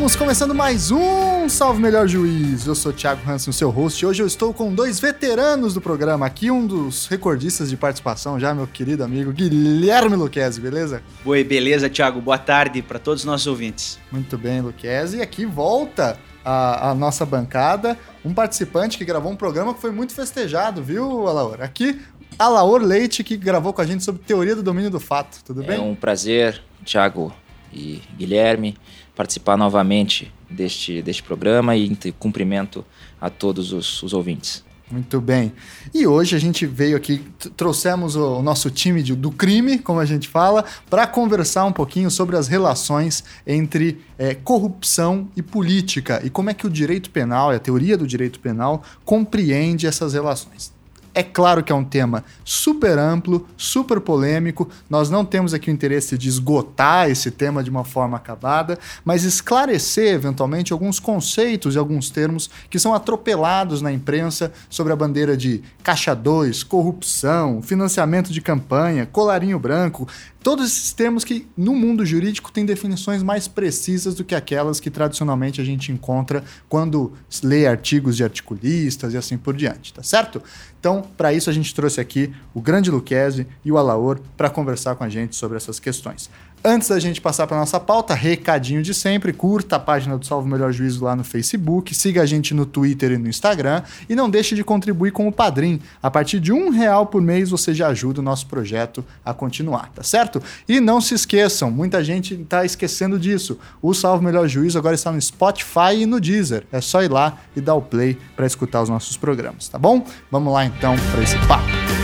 Estamos começando mais um Salve Melhor Juiz. Eu sou o Thiago Hansen, seu host. Hoje eu estou com dois veteranos do programa. Aqui um dos recordistas de participação já, meu querido amigo Guilherme Luquezzi, beleza? Oi, beleza, Thiago. Boa tarde para todos os nossos ouvintes. Muito bem, Luquezzi. E aqui volta a, a, nossa bancada um participante que gravou um programa que foi muito festejado, viu, Alaor? Aqui, Alaor Leite, que gravou com a gente sobre teoria do domínio do fato. Tudo bem? É um prazer, Thiago e Guilherme participar novamente deste, deste programa e cumprimento a todos os, os ouvintes. Muito bem. E hoje a gente veio aqui, trouxemos o nosso time de, do crime, como a gente fala, para conversar um pouquinho sobre as relações entre é, corrupção e política e como é que o direito penal a teoria do direito penal compreende essas relações. É claro que é um tema super amplo, super polêmico. Nós não temos aqui o interesse de esgotar esse tema de uma forma acabada, mas esclarecer eventualmente alguns conceitos e alguns termos que são atropelados na imprensa sobre a bandeira de caixa 2, corrupção, financiamento de campanha, colarinho branco, Todos esses termos que no mundo jurídico têm definições mais precisas do que aquelas que tradicionalmente a gente encontra quando lê artigos de articulistas e assim por diante, tá certo? Então, para isso a gente trouxe aqui o grande Luquezzi e o Alaor para conversar com a gente sobre essas questões. Antes da gente passar para nossa pauta, recadinho de sempre, curta a página do Salvo Melhor Juízo lá no Facebook, siga a gente no Twitter e no Instagram e não deixe de contribuir com o Padrim. A partir de um real por mês você já ajuda o nosso projeto a continuar, tá certo? E não se esqueçam, muita gente está esquecendo disso. O Salvo Melhor Juízo agora está no Spotify e no Deezer. É só ir lá e dar o play para escutar os nossos programas, tá bom? Vamos lá então para esse papo.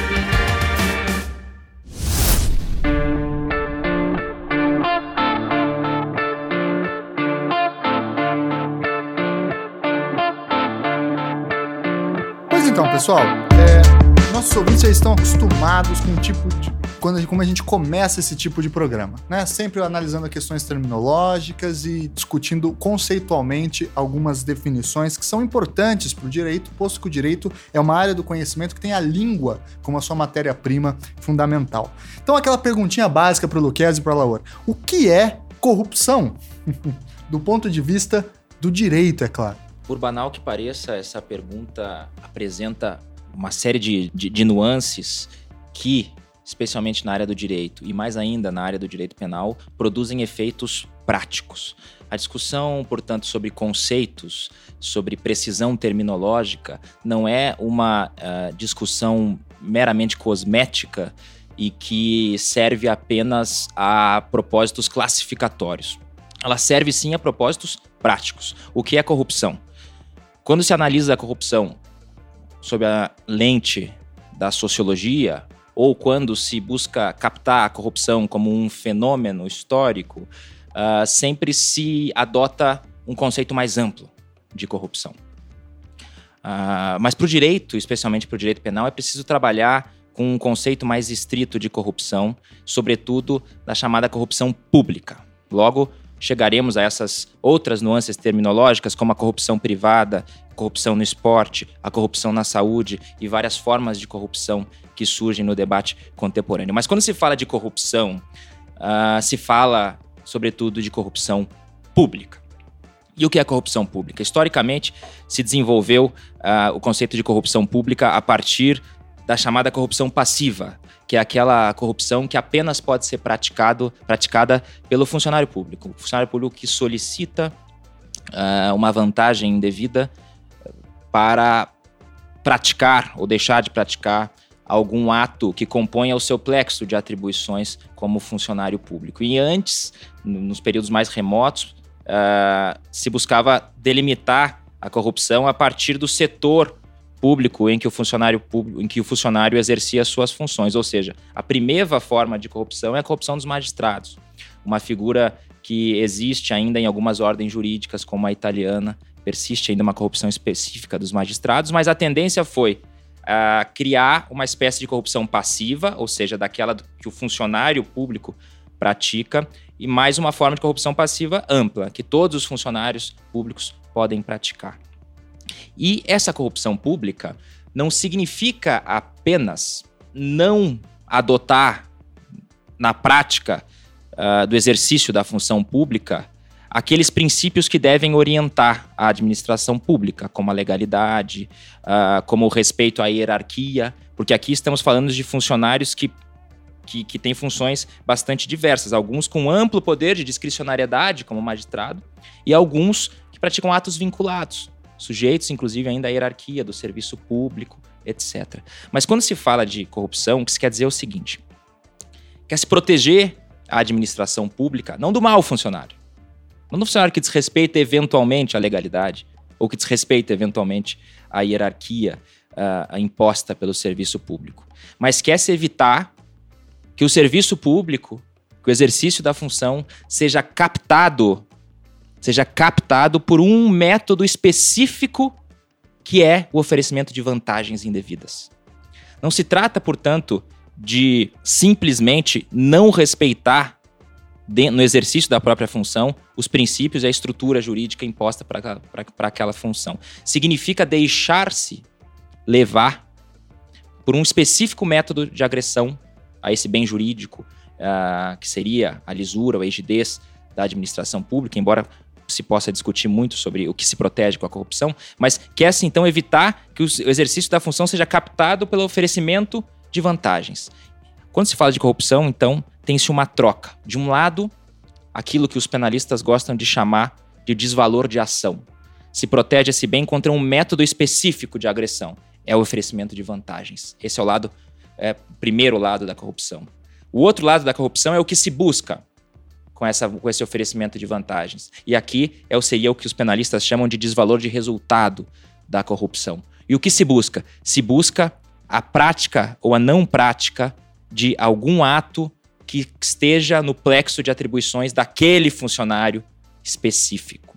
Pessoal, é, nossos ouvintes já estão acostumados com o tipo de. Quando, como a gente começa esse tipo de programa, né? Sempre analisando questões terminológicas e discutindo conceitualmente algumas definições que são importantes para o direito, posto que o direito é uma área do conhecimento que tem a língua como a sua matéria-prima fundamental. Então, aquela perguntinha básica para o Luquez e para a Laura: o que é corrupção? do ponto de vista do direito, é claro. Por banal que pareça, essa pergunta apresenta uma série de, de, de nuances que, especialmente na área do direito e mais ainda na área do direito penal, produzem efeitos práticos. A discussão, portanto, sobre conceitos, sobre precisão terminológica, não é uma uh, discussão meramente cosmética e que serve apenas a propósitos classificatórios. Ela serve sim a propósitos práticos. O que é corrupção? Quando se analisa a corrupção sob a lente da sociologia, ou quando se busca captar a corrupção como um fenômeno histórico, uh, sempre se adota um conceito mais amplo de corrupção. Uh, mas para o direito, especialmente para o direito penal, é preciso trabalhar com um conceito mais estrito de corrupção, sobretudo da chamada corrupção pública. Logo, chegaremos a essas outras nuances terminológicas, como a corrupção privada, corrupção no esporte, a corrupção na saúde e várias formas de corrupção que surgem no debate contemporâneo. Mas quando se fala de corrupção, uh, se fala, sobretudo, de corrupção pública. E o que é corrupção pública? Historicamente, se desenvolveu uh, o conceito de corrupção pública a partir da chamada corrupção passiva, que é aquela corrupção que apenas pode ser praticado, praticada pelo funcionário público. O funcionário público que solicita uh, uma vantagem indevida para praticar ou deixar de praticar algum ato que componha o seu plexo de atribuições como funcionário público. E antes, nos períodos mais remotos, uh, se buscava delimitar a corrupção a partir do setor público em que o funcionário público, em que o funcionário exercia suas funções, ou seja, a primeira forma de corrupção é a corrupção dos magistrados, uma figura que existe ainda em algumas ordens jurídicas, como a italiana, persiste ainda uma corrupção específica dos magistrados, mas a tendência foi uh, criar uma espécie de corrupção passiva, ou seja, daquela que o funcionário público pratica, e mais uma forma de corrupção passiva ampla, que todos os funcionários públicos podem praticar. E essa corrupção pública não significa apenas não adotar na prática uh, do exercício da função pública aqueles princípios que devem orientar a administração pública, como a legalidade, uh, como o respeito à hierarquia, porque aqui estamos falando de funcionários que, que, que têm funções bastante diversas, alguns com amplo poder de discricionariedade, como magistrado, e alguns que praticam atos vinculados, sujeitos, inclusive, ainda à hierarquia do serviço público, etc. Mas quando se fala de corrupção, o que se quer dizer é o seguinte: quer se proteger a administração pública, não do mau funcionário, não do funcionário que desrespeita eventualmente a legalidade, ou que desrespeita eventualmente a hierarquia uh, imposta pelo serviço público, mas quer se evitar que o serviço público, que o exercício da função seja captado seja captado por um método específico que é o oferecimento de vantagens indevidas. Não se trata, portanto, de simplesmente não respeitar no exercício da própria função os princípios e a estrutura jurídica imposta para aquela função. Significa deixar-se levar por um específico método de agressão a esse bem jurídico, uh, que seria a lisura, a rigidez da administração pública, embora se possa discutir muito sobre o que se protege com a corrupção, mas quer-se então evitar que o exercício da função seja captado pelo oferecimento de vantagens. Quando se fala de corrupção, então, tem-se uma troca. De um lado, aquilo que os penalistas gostam de chamar de desvalor de ação. Se protege esse bem contra um método específico de agressão. É o oferecimento de vantagens. Esse é o lado, é, primeiro lado da corrupção. O outro lado da corrupção é o que se busca, com, essa, com esse oferecimento de vantagens. E aqui é, seria o que os penalistas chamam de desvalor de resultado da corrupção. E o que se busca? Se busca a prática ou a não prática de algum ato que esteja no plexo de atribuições daquele funcionário específico.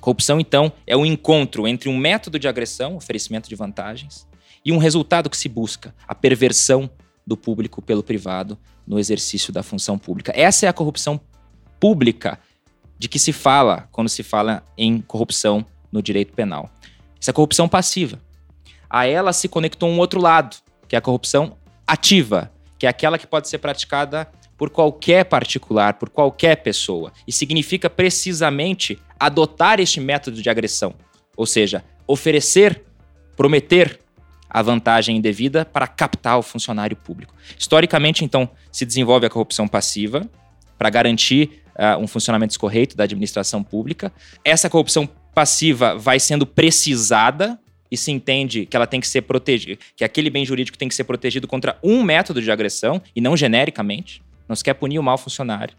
Corrupção, então, é o encontro entre um método de agressão, oferecimento de vantagens, e um resultado que se busca, a perversão do público pelo privado no exercício da função pública. Essa é a corrupção pública de que se fala quando se fala em corrupção no direito penal. Essa é a corrupção passiva. A ela se conectou um outro lado, que é a corrupção ativa, que é aquela que pode ser praticada por qualquer particular, por qualquer pessoa, e significa precisamente adotar este método de agressão, ou seja, oferecer, prometer a vantagem indevida para captar o funcionário público. Historicamente, então, se desenvolve a corrupção passiva para garantir uh, um funcionamento correto da administração pública. Essa corrupção passiva vai sendo precisada e se entende que ela tem que ser protegida, que aquele bem jurídico tem que ser protegido contra um método de agressão e não genericamente. Não se quer punir o mau funcionário.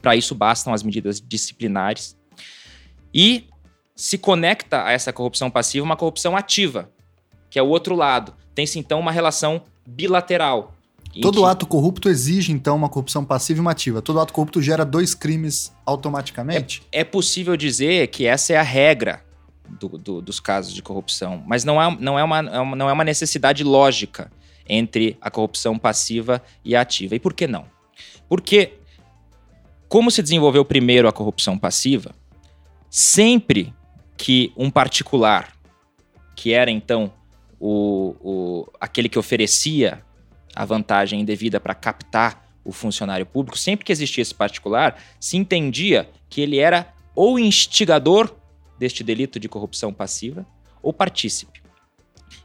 Para isso bastam as medidas disciplinares. E se conecta a essa corrupção passiva uma corrupção ativa, que é o outro lado. Tem-se então uma relação bilateral. Todo que... ato corrupto exige então uma corrupção passiva e uma ativa. Todo ato corrupto gera dois crimes automaticamente? É, é possível dizer que essa é a regra do, do, dos casos de corrupção, mas não é, não, é uma, não é uma necessidade lógica entre a corrupção passiva e a ativa. E por que não? Porque, como se desenvolveu primeiro a corrupção passiva, sempre que um particular, que era então o, o, aquele que oferecia a vantagem indevida para captar o funcionário público, sempre que existia esse particular, se entendia que ele era ou instigador deste delito de corrupção passiva ou partícipe.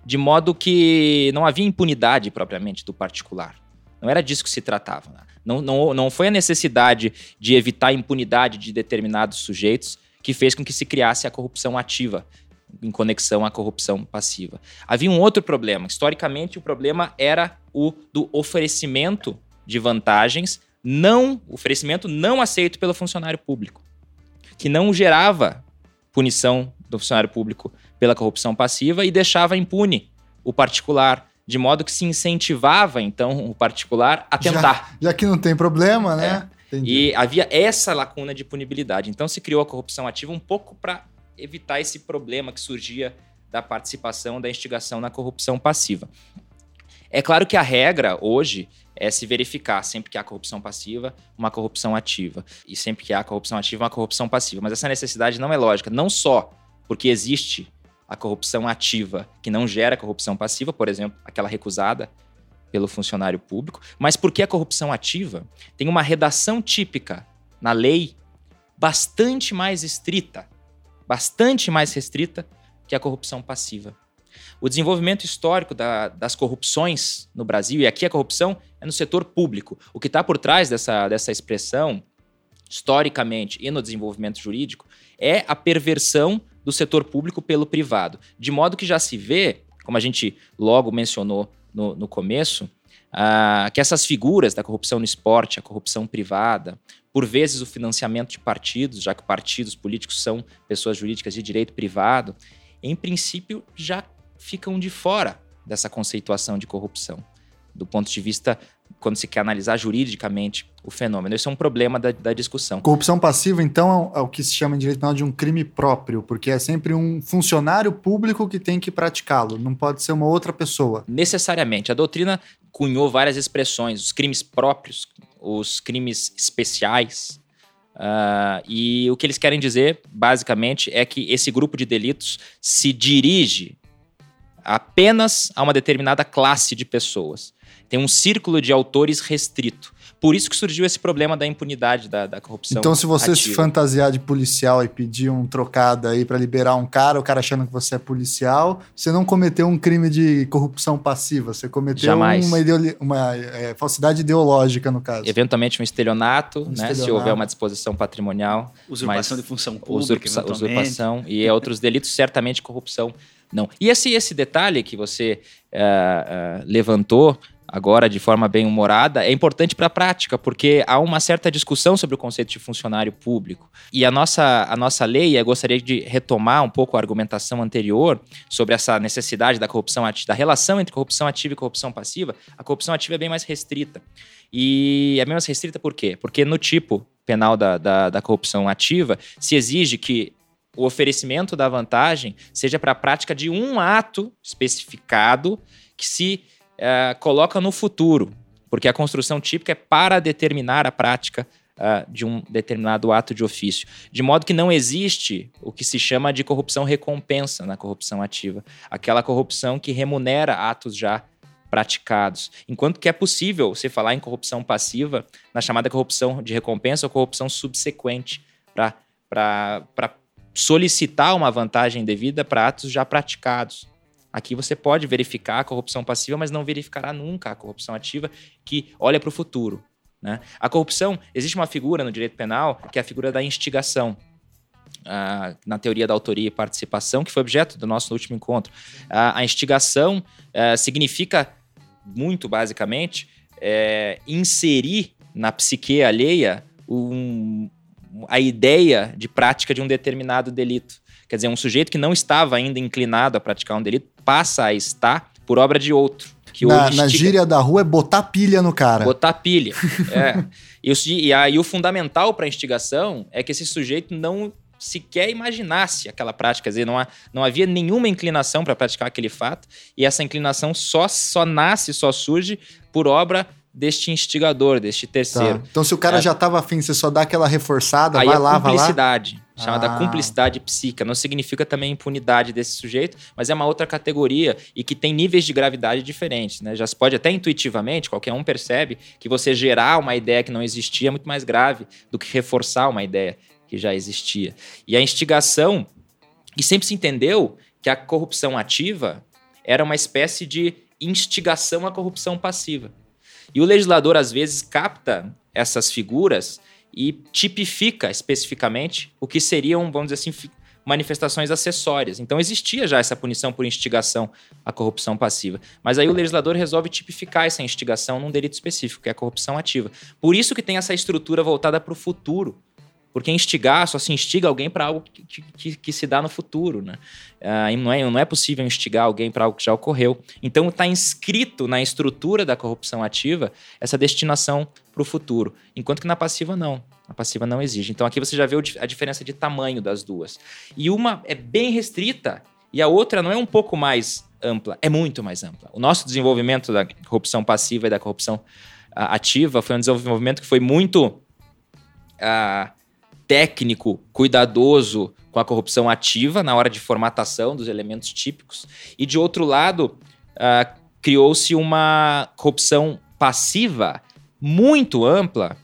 De modo que não havia impunidade propriamente do particular. Não era disso que se tratava. Né? Não, não, não foi a necessidade de evitar a impunidade de determinados sujeitos que fez com que se criasse a corrupção ativa, em conexão à corrupção passiva. Havia um outro problema. Historicamente, o problema era o do oferecimento de vantagens não oferecimento não aceito pelo funcionário público, que não gerava punição do funcionário público pela corrupção passiva e deixava impune o particular, de modo que se incentivava então o particular a tentar. Já, já que não tem problema, né? É. E havia essa lacuna de punibilidade. Então se criou a corrupção ativa um pouco para evitar esse problema que surgia da participação, da instigação na corrupção passiva. É claro que a regra hoje é se verificar sempre que há corrupção passiva, uma corrupção ativa. E sempre que há corrupção ativa, uma corrupção passiva. Mas essa necessidade não é lógica, não só porque existe a corrupção ativa que não gera corrupção passiva, por exemplo, aquela recusada pelo funcionário público, mas porque a corrupção ativa tem uma redação típica na lei bastante mais estrita, bastante mais restrita que a corrupção passiva. O desenvolvimento histórico da, das corrupções no Brasil, e aqui a corrupção é no setor público. O que está por trás dessa, dessa expressão, historicamente e no desenvolvimento jurídico, é a perversão do setor público pelo privado. De modo que já se vê, como a gente logo mencionou no, no começo, ah, que essas figuras da corrupção no esporte, a corrupção privada, por vezes o financiamento de partidos, já que partidos políticos são pessoas jurídicas de direito privado, em princípio já ficam de fora dessa conceituação de corrupção, do ponto de vista quando se quer analisar juridicamente o fenômeno. Esse é um problema da, da discussão. Corrupção passiva, então, é o que se chama em direito penal de um crime próprio, porque é sempre um funcionário público que tem que praticá-lo, não pode ser uma outra pessoa. Necessariamente. A doutrina cunhou várias expressões, os crimes próprios, os crimes especiais. Uh, e o que eles querem dizer, basicamente, é que esse grupo de delitos se dirige apenas a uma determinada classe de pessoas. Tem um círculo de autores restrito. Por isso que surgiu esse problema da impunidade da, da corrupção. Então, se você ativa. se fantasiar de policial e pedir um trocado aí para liberar um cara, o cara achando que você é policial, você não cometeu um crime de corrupção passiva, você cometeu Jamais. uma, uma é, falsidade ideológica, no caso. Eventualmente um estelionato, Um né, se estelionato. houver uma disposição patrimonial. Usurpação de função pública, usurpa- usurpação e outros delitos, certamente corrupção não. E esse, esse detalhe que você ah, ah, levantou agora de forma bem humorada é importante para a prática, porque há uma certa discussão sobre o conceito de funcionário público. E a nossa, a nossa lei, eu gostaria de retomar um pouco a argumentação anterior sobre essa necessidade da corrupção ativa, da relação entre corrupção ativa e corrupção passiva. A corrupção ativa é bem mais restrita. E é bem mais restrita por quê? Porque no tipo penal da, da, da corrupção ativa se exige que o oferecimento da vantagem seja para a prática de um ato especificado que se eh, coloca no futuro, porque a construção típica é para determinar a prática ah, de um determinado ato de ofício. De modo que não existe o que se chama de corrupção recompensa na corrupção ativa, aquela corrupção que remunera atos já praticados. Enquanto que é possível você falar em corrupção passiva na chamada corrupção de recompensa ou corrupção subsequente, para solicitar uma vantagem devida para atos já praticados. Aqui você pode verificar a corrupção passiva, mas não verificará nunca a corrupção ativa que olha para o futuro. Né? A corrupção, existe uma figura no direito penal que é a figura da instigação. Ah, na teoria da autoria e participação, que foi objeto do nosso último encontro. Ah, a instigação eh, significa, muito basicamente, eh, inserir na psique alheia um- a ideia de prática de um determinado delito. Quer dizer, um sujeito que não estava ainda inclinado a praticar um delito passa a estar por obra de outro. Que Na, na gíria da rua é botar pilha no cara. Botar pilha. é. E, e aí o fundamental para a instigação é que esse sujeito não sequer imaginasse aquela prática, quer dizer, não, há- não havia nenhuma inclinação para praticar aquele fato, e essa inclinação só, só nasce, só surge por obra deste instigador, deste Tá. terceiro. Então, se o cara É. já tava afim, você só dá aquela reforçada, Aí vai a lá, vai lá. cumplicidade, chamada Ah. cumplicidade psíquica, não significa também impunidade desse sujeito, mas é uma outra categoria e que tem níveis de gravidade diferentes, né? Já se pode até intuitivamente, qualquer um percebe que você gerar uma ideia que não existia é muito mais grave do que reforçar uma ideia que já existia. E a instigação, e sempre se entendeu que a corrupção ativa era uma espécie de instigação à corrupção passiva. E o legislador, às vezes, capta essas figuras e tipifica especificamente o que seriam, vamos dizer assim, manifestações acessórias. Então existia já essa punição por instigação à corrupção passiva. Mas aí o legislador resolve tipificar essa instigação num delito específico, que é a corrupção ativa. Por isso que tem essa estrutura voltada para o futuro. Porque instigar só se instiga alguém para algo que, que- que- se dá no futuro, né? Ah, não, é, não é possível instigar alguém para algo que já ocorreu. Então está inscrito na estrutura da corrupção ativa essa destinação para o futuro. Enquanto que na passiva não. A passiva não exige. Então aqui você já vê a diferença de tamanho das duas. E uma é bem restrita e a outra não é um pouco mais ampla, é muito mais ampla. O nosso desenvolvimento da corrupção passiva e da corrupção ah, ativa foi um desenvolvimento que foi muito ah, técnico, cuidadoso com a corrupção ativa na hora de formatação dos elementos típicos. E de outro lado, ah, criou-se uma corrupção passiva muito ampla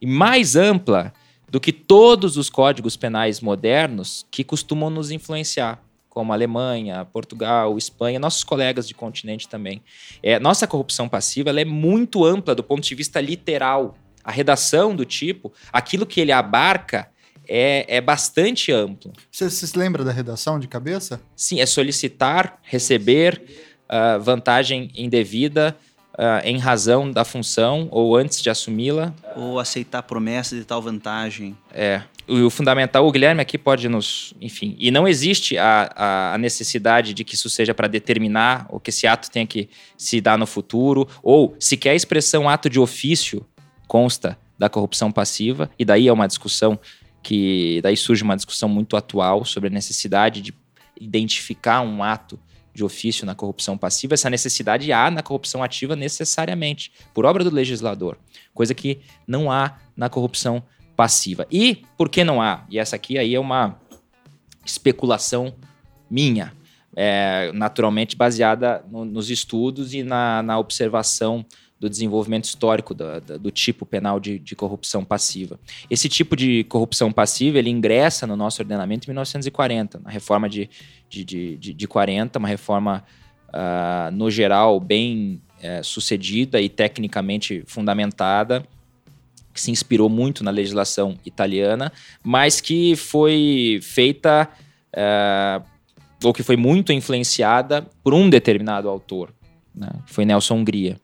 e mais ampla do que todos os códigos penais modernos que costumam nos influenciar, como Alemanha, Portugal, Espanha, nossos colegas de continente também. É, nossa corrupção passiva é muito ampla do ponto de vista literal. A redação do tipo, aquilo que ele abarca é, é bastante amplo. Você, você se lembra da redação de cabeça? Sim, é solicitar, receber, uh, vantagem indevida, uh, em razão da função ou antes de assumi-la. Ou aceitar promessa de tal vantagem. É. O, o, fundamental, o Guilherme aqui pode nos. Enfim. E não existe a, a necessidade de que isso seja para determinar ou que esse ato tenha que se dar no futuro, ou sequer a expressão ato de ofício consta da corrupção passiva, e daí é uma discussão que. Daí surge uma discussão muito atual sobre a necessidade de identificar um ato de ofício na corrupção passiva, essa necessidade há na corrupção ativa necessariamente, por obra do legislador, coisa que não há na corrupção passiva. E por que não há? E essa aqui aí é uma especulação minha, é, naturalmente baseada no, nos estudos e na, na observação do desenvolvimento histórico do, tipo penal de, de, corrupção passiva. Esse tipo de corrupção passiva ele ingressa no nosso ordenamento em 1940, na reforma de, de, de, de 40, uma reforma, uh, no geral, bem uh, sucedida e tecnicamente fundamentada, que se inspirou muito na legislação italiana, mas que foi feita, uh, ou que foi muito influenciada por um determinado autor, né, foi Nelson Hungria.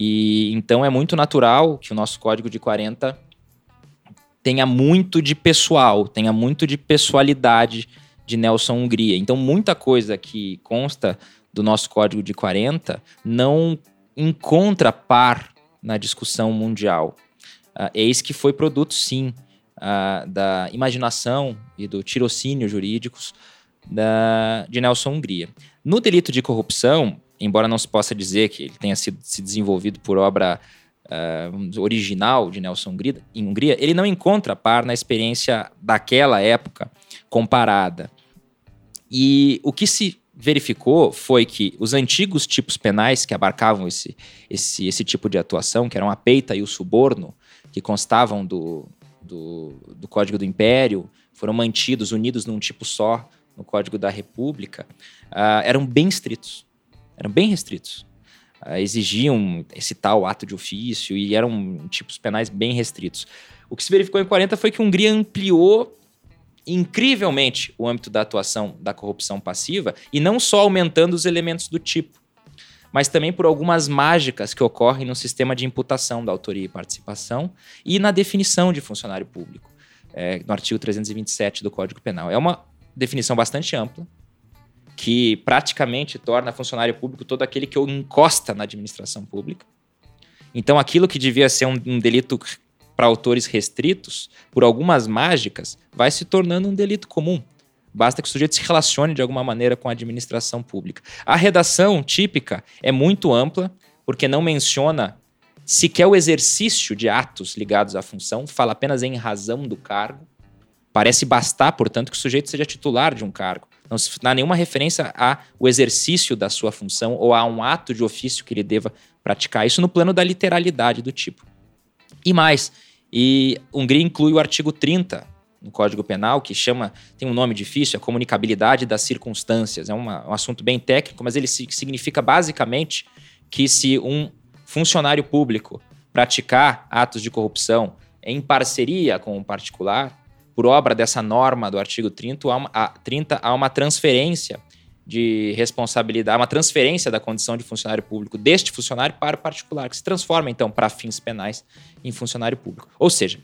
E então é muito natural que o nosso código de 40 tenha muito de pessoal, tenha muito de pessoalidade de Nelson Hungria. Então muita coisa que consta do nosso código de 40 não encontra par na discussão mundial. Uh, eis que foi produto, sim, uh, da imaginação e do tirocínio jurídicos da, de Nelson Hungria. No delito de corrupção, embora não se possa dizer que ele tenha sido se desenvolvido por obra uh, original de Nelson Hungria, em Hungria, ele não encontra par na experiência daquela época comparada. E o que se verificou foi que os antigos tipos penais que abarcavam esse, esse, esse tipo de atuação, que eram a peita e o suborno, que constavam do, do, do Código do Império, foram mantidos, unidos num tipo só no Código da República, uh, eram bem estritos eram bem restritos. Uh, exigiam esse tal ato de ofício e eram tipos penais bem restritos. O que se verificou em 40 foi que a Hungria ampliou incrivelmente o âmbito da atuação da corrupção passiva e não só aumentando os elementos do tipo, mas também por algumas mágicas que ocorrem no sistema de imputação da autoria e participação e na definição de funcionário público, é, no artigo 327 do Código Penal. É uma definição bastante ampla, que praticamente torna funcionário público todo aquele que encosta na administração pública. Então, aquilo que devia ser um, um delito para autores restritos, por algumas mágicas, vai se tornando um delito comum. Basta que o sujeito se relacione de alguma maneira com a administração pública. A redação típica é muito ampla, porque não menciona sequer o exercício de atos ligados à função, fala apenas em razão do cargo. Parece bastar, portanto, que o sujeito seja titular de um cargo. Não se dá nenhuma referência ao exercício da sua função ou a um ato de ofício que ele deva praticar. Isso no plano da literalidade do tipo. E mais, e Hungria inclui o artigo 30 no Código Penal, que chama, tem um nome difícil, a comunicabilidade das circunstâncias. É uma, um assunto bem técnico, mas ele significa basicamente que se um funcionário público praticar atos de corrupção em parceria com um particular, por obra dessa norma do artigo 30, há uma, 30, há uma transferência de responsabilidade, uma transferência da condição de funcionário público deste funcionário para o particular, que se transforma, então, para fins penais em funcionário público. Ou seja,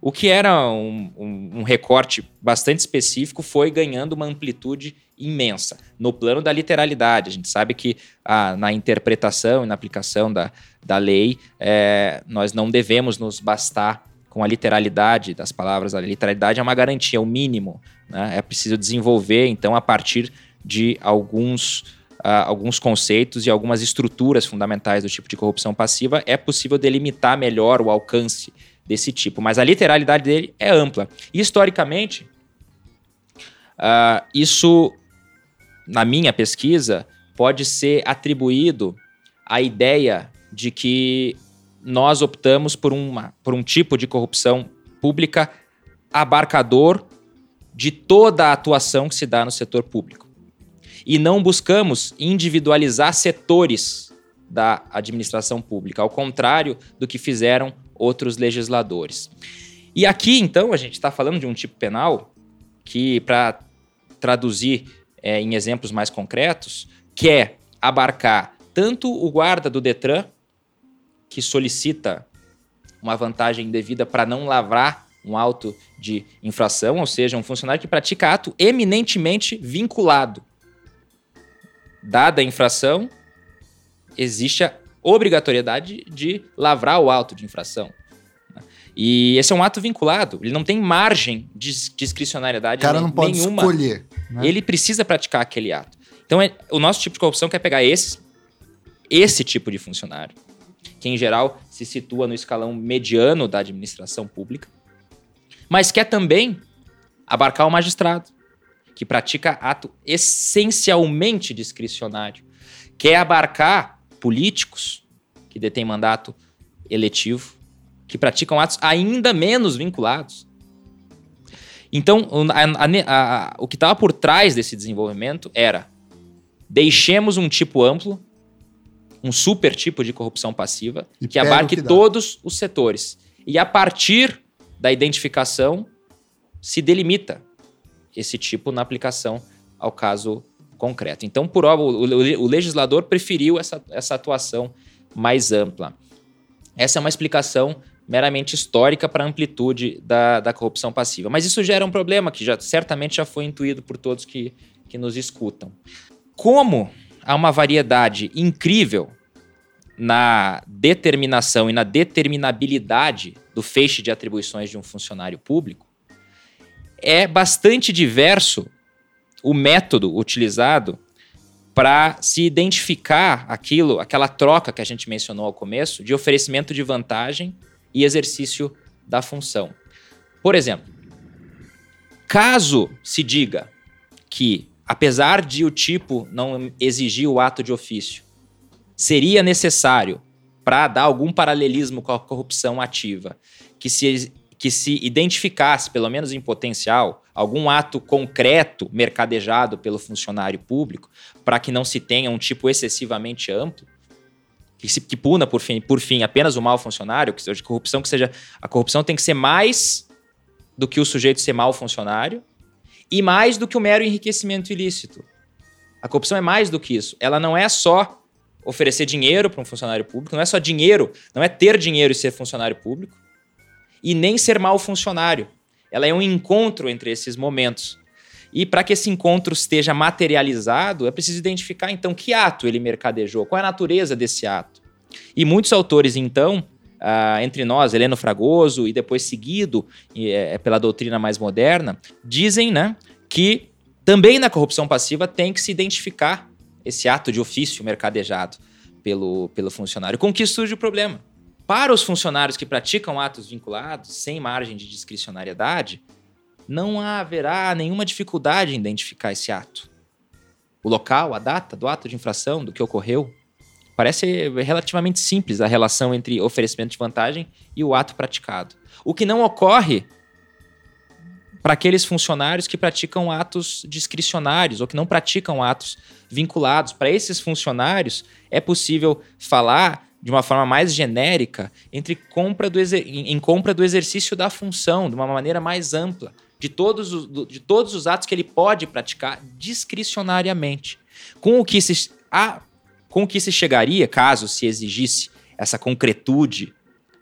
o que era um, um, um, recorte bastante específico foi ganhando uma amplitude imensa. No plano da literalidade, a gente sabe que ah, na interpretação e na aplicação da, da lei, é, nós não devemos nos bastar com a literalidade das palavras. A literalidade é uma garantia, é o mínimo. Né? É preciso desenvolver, então, a partir de alguns, uh, alguns conceitos e algumas estruturas fundamentais do tipo de corrupção passiva, é possível delimitar melhor o alcance desse tipo. Mas a literalidade dele é ampla. E, historicamente, uh, isso, na minha pesquisa, pode ser atribuído à ideia de que nós optamos por, uma, por um tipo de corrupção pública abarcador de toda a atuação que se dá no setor público. E não buscamos individualizar setores da administração pública, ao contrário do que fizeram outros legisladores. E aqui, então, a gente está falando de um tipo penal que, para traduzir é, em exemplos mais concretos, quer abarcar tanto o guarda do Detran, que solicita uma vantagem devida para não lavrar um auto de infração, ou seja, um funcionário que pratica ato eminentemente vinculado. Dada a infração, existe a obrigatoriedade de lavrar o auto de infração. E esse é um ato vinculado, ele não tem margem de discricionariedade o cara não pode nenhuma. escolher. Né? Ele precisa praticar aquele ato. Então, é, o nosso tipo de corrupção quer pegar esse, esse tipo de funcionário, que em geral se situa no escalão mediano da administração pública, mas quer também abarcar o magistrado, que pratica ato essencialmente discricionário, quer abarcar políticos que detêm mandato eletivo, que praticam atos ainda menos vinculados. Então, a, a, a, o que estava por trás desse desenvolvimento era deixemos um tipo amplo, um super tipo de corrupção passiva, e que abarque que todos os setores. E a partir da identificação se delimita esse tipo na aplicação ao caso concreto. Então, por obra, o, o, o legislador preferiu essa, essa atuação mais ampla. Essa é uma explicação meramente histórica para a amplitude da, da corrupção passiva. Mas isso gera um problema que já, certamente já foi intuído por todos que, que nos escutam. Como há uma variedade incrível na determinação e na determinabilidade do feixe de atribuições de um funcionário público, é bastante diverso o método utilizado para se identificar aquilo, aquela troca que a gente mencionou ao começo, de oferecimento de vantagem e exercício da função. Por exemplo, caso se diga que, apesar de o tipo não exigir o ato de ofício, seria necessário para dar algum paralelismo com a corrupção ativa, que se, que se identificasse, pelo menos em potencial, algum ato concreto mercadejado pelo funcionário público, para que não se tenha um tipo excessivamente amplo, que, se, que puna, por fim, por fim, apenas o mau funcionário, que seja corrupção, que seja. A corrupção tem que ser mais do que o sujeito ser mau funcionário e mais do que o mero enriquecimento ilícito. A corrupção é mais do que isso. Ela não é só oferecer dinheiro para um funcionário público, não é só dinheiro, não é ter dinheiro e ser funcionário público, e nem ser mau funcionário. Ela é um encontro entre esses momentos. E para que esse encontro esteja materializado, é preciso identificar então que ato ele mercadejou, qual é a natureza desse ato. E muitos autores, então, uh, entre nós, Heleno Fragoso e depois seguido é, pela doutrina mais moderna, dizem né, que também na corrupção passiva tem que se identificar esse ato de ofício mercadejado pelo, pelo funcionário. Com que surge o problema? Para os funcionários que praticam atos vinculados, sem margem de discricionariedade, não haverá nenhuma dificuldade em identificar esse ato. O local, a data do ato de infração, do que ocorreu. Parece relativamente simples a relação entre oferecimento de vantagem e o ato praticado. O que não ocorre para aqueles funcionários que praticam atos discricionários ou que não praticam atos vinculados. Para esses funcionários, é possível falar de uma forma mais genérica entre compra do em compra do exercício da função, de uma maneira mais ampla, de todos os, de todos os atos que ele pode praticar discricionariamente. Com o que se, com que se chegaria, caso se exigisse essa concretude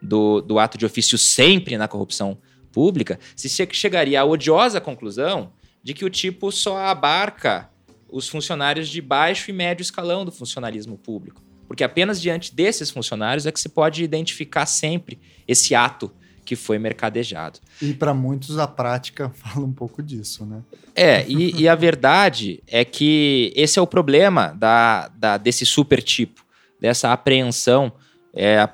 do, do ato de ofício sempre na corrupção pública, se chegaria à odiosa conclusão de que o tipo só abarca os funcionários de baixo e médio escalão do funcionalismo público. Porque apenas diante desses funcionários é que se pode identificar sempre esse ato que foi mercadejado. E para muitos a prática fala um pouco disso, né? É, e, e a verdade é que esse é o problema da, da desse super tipo, dessa apreensão é,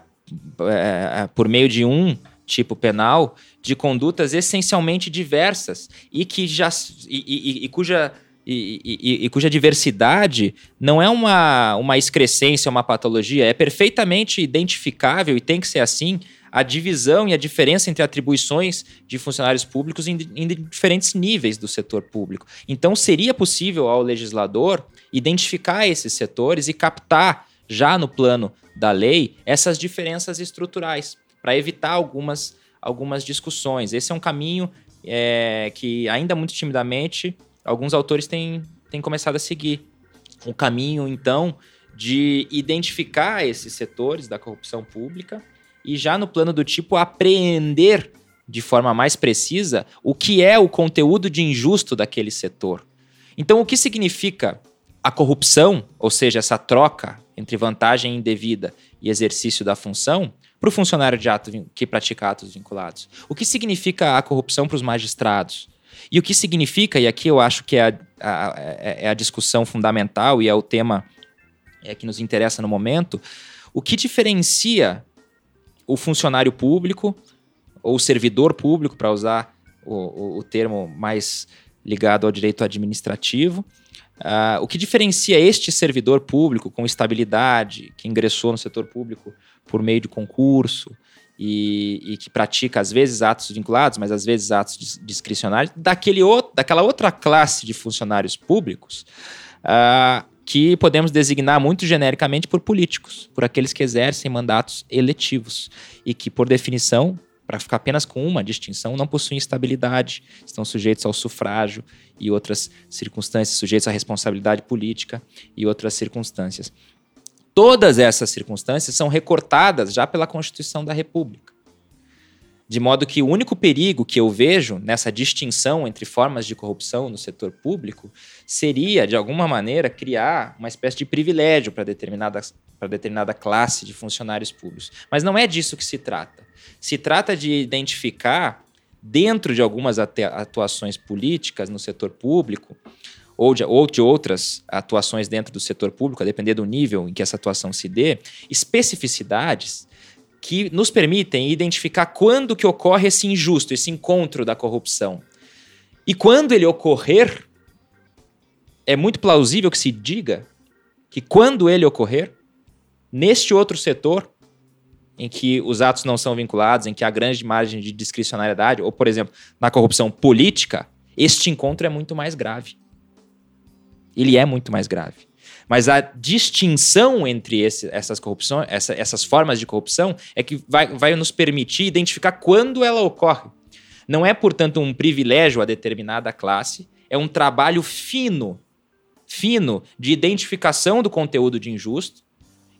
é, por meio de um tipo penal de condutas essencialmente diversas e que já e, e, e cuja e, cuja diversidade não é uma, uma excrescência, uma patologia, é perfeitamente identificável e tem que ser assim a divisão e a diferença entre atribuições de funcionários públicos em, em diferentes níveis do setor público. Então, seria possível ao legislador identificar esses setores e captar, já no plano da lei, essas diferenças estruturais, para evitar algumas, algumas discussões. Esse é um caminho é, que, ainda muito timidamente, alguns autores têm, têm começado a seguir. Um caminho, então, de identificar esses setores da corrupção pública e já no plano do tipo apreender de forma mais precisa o que é o conteúdo de injusto daquele setor. Então, o que significa a corrupção, ou seja, essa troca entre vantagem indevida e exercício da função, para o funcionário de ato que pratica atos vinculados? O que significa a corrupção para os magistrados? E o que significa, e aqui eu acho que é a, a, é a discussão fundamental e é o tema é, que nos interessa no momento, o que diferencia o funcionário público ou servidor público, para usar o, o, o, termo mais ligado ao direito administrativo, uh, o que diferencia este servidor público com estabilidade, que ingressou no setor público por meio de concurso e, e que pratica às vezes atos vinculados, mas às vezes atos discricionários, daquele outro, daquela outra classe de funcionários públicos, uh, que podemos designar muito genericamente por políticos, por aqueles que exercem mandatos eletivos e que, por definição, para ficar apenas com uma distinção, não possuem estabilidade, estão sujeitos ao sufrágio e outras circunstâncias, sujeitos à responsabilidade política e outras circunstâncias. Todas essas circunstâncias são recortadas já pela Constituição da República. De modo que o único perigo que eu vejo nessa distinção entre formas de corrupção no setor público seria, de alguma maneira, criar uma espécie de privilégio para determinada, determinada classe de funcionários públicos. Mas não é disso que se trata. Se trata de identificar, dentro de algumas atuações políticas no setor público, ou de, ou de outras atuações dentro do setor público, a depender do nível em que essa atuação se dê, especificidades que nos permitem identificar quando que ocorre esse injusto, esse encontro da corrupção. E quando ele ocorrer, é muito plausível que se diga que quando ele ocorrer, neste outro setor, em que os atos não são vinculados, em que há grande margem de discricionariedade, ou, por exemplo, na corrupção política, este encontro é muito mais grave. Ele é muito mais grave. Mas a distinção entre esse, essas corrupções, essa, essas formas de corrupção, é que vai, vai nos permitir identificar quando ela ocorre. Não é, portanto, um privilégio a determinada classe, é um trabalho fino, fino de identificação do conteúdo de injusto,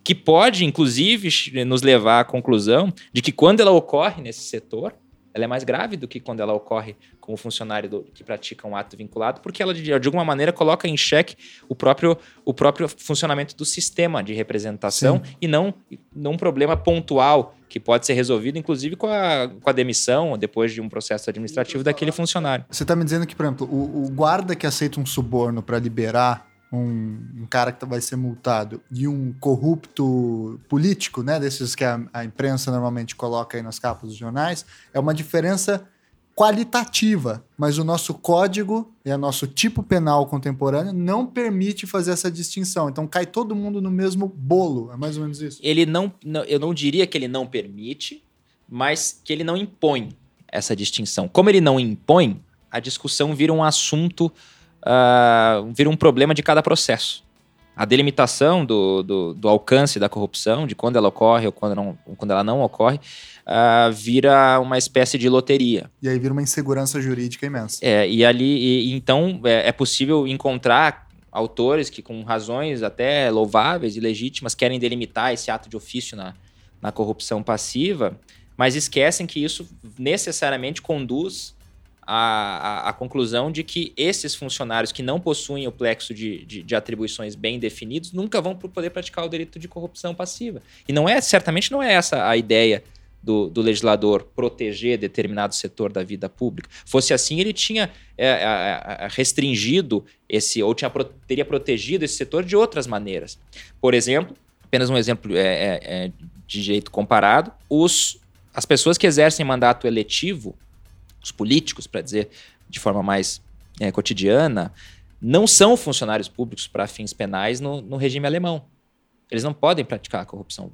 que pode, inclusive, nos levar à conclusão de que quando ela ocorre nesse setor, ela é mais grave do que quando ela ocorre com o funcionário do, que pratica um ato vinculado, porque ela, de, de, alguma maneira, coloca em xeque o próprio, o próprio funcionamento do sistema de representação Sim. e não, não um problema pontual que pode ser resolvido, inclusive, com a, com a demissão, depois de um processo administrativo daquele funcionário. Você está me dizendo que, por exemplo, o, o guarda que aceita um suborno para liberar um, um, cara que vai ser multado e um corrupto político, né, desses que a, a, imprensa normalmente coloca aí nas capas dos jornais, é uma diferença qualitativa, mas o nosso código e o nosso tipo penal contemporâneo não permite fazer essa distinção. Então cai todo mundo no mesmo bolo, é mais ou menos isso. Ele não, não eu não diria que ele não permite, mas que ele não impõe essa distinção. Como ele não impõe, a discussão vira um assunto uh, vira um problema de cada processo. A delimitação do, do, do, alcance da corrupção, de quando ela ocorre ou quando, não, quando ela não ocorre, uh, vira uma espécie de loteria. E aí vira uma insegurança jurídica imensa. É, e ali, e, então, é, é possível encontrar autores que, com razões até louváveis e legítimas, querem delimitar esse ato de ofício na, na corrupção passiva, mas esquecem que isso necessariamente conduz a, a, conclusão de que esses funcionários que não possuem o plexo de, de, de, atribuições bem definidos nunca vão poder praticar o delito de corrupção passiva. E não é, certamente não é essa a ideia do, do legislador proteger determinado setor da vida pública. Fosse assim, ele tinha é, é, é restringido esse, ou tinha, teria protegido esse setor de outras maneiras. Por exemplo, apenas um exemplo é, é, é de jeito comparado, os, as pessoas que exercem mandato eletivo os políticos, para dizer de forma mais é, cotidiana, não são funcionários públicos para fins penais no, no regime alemão. Eles não podem praticar a corrupção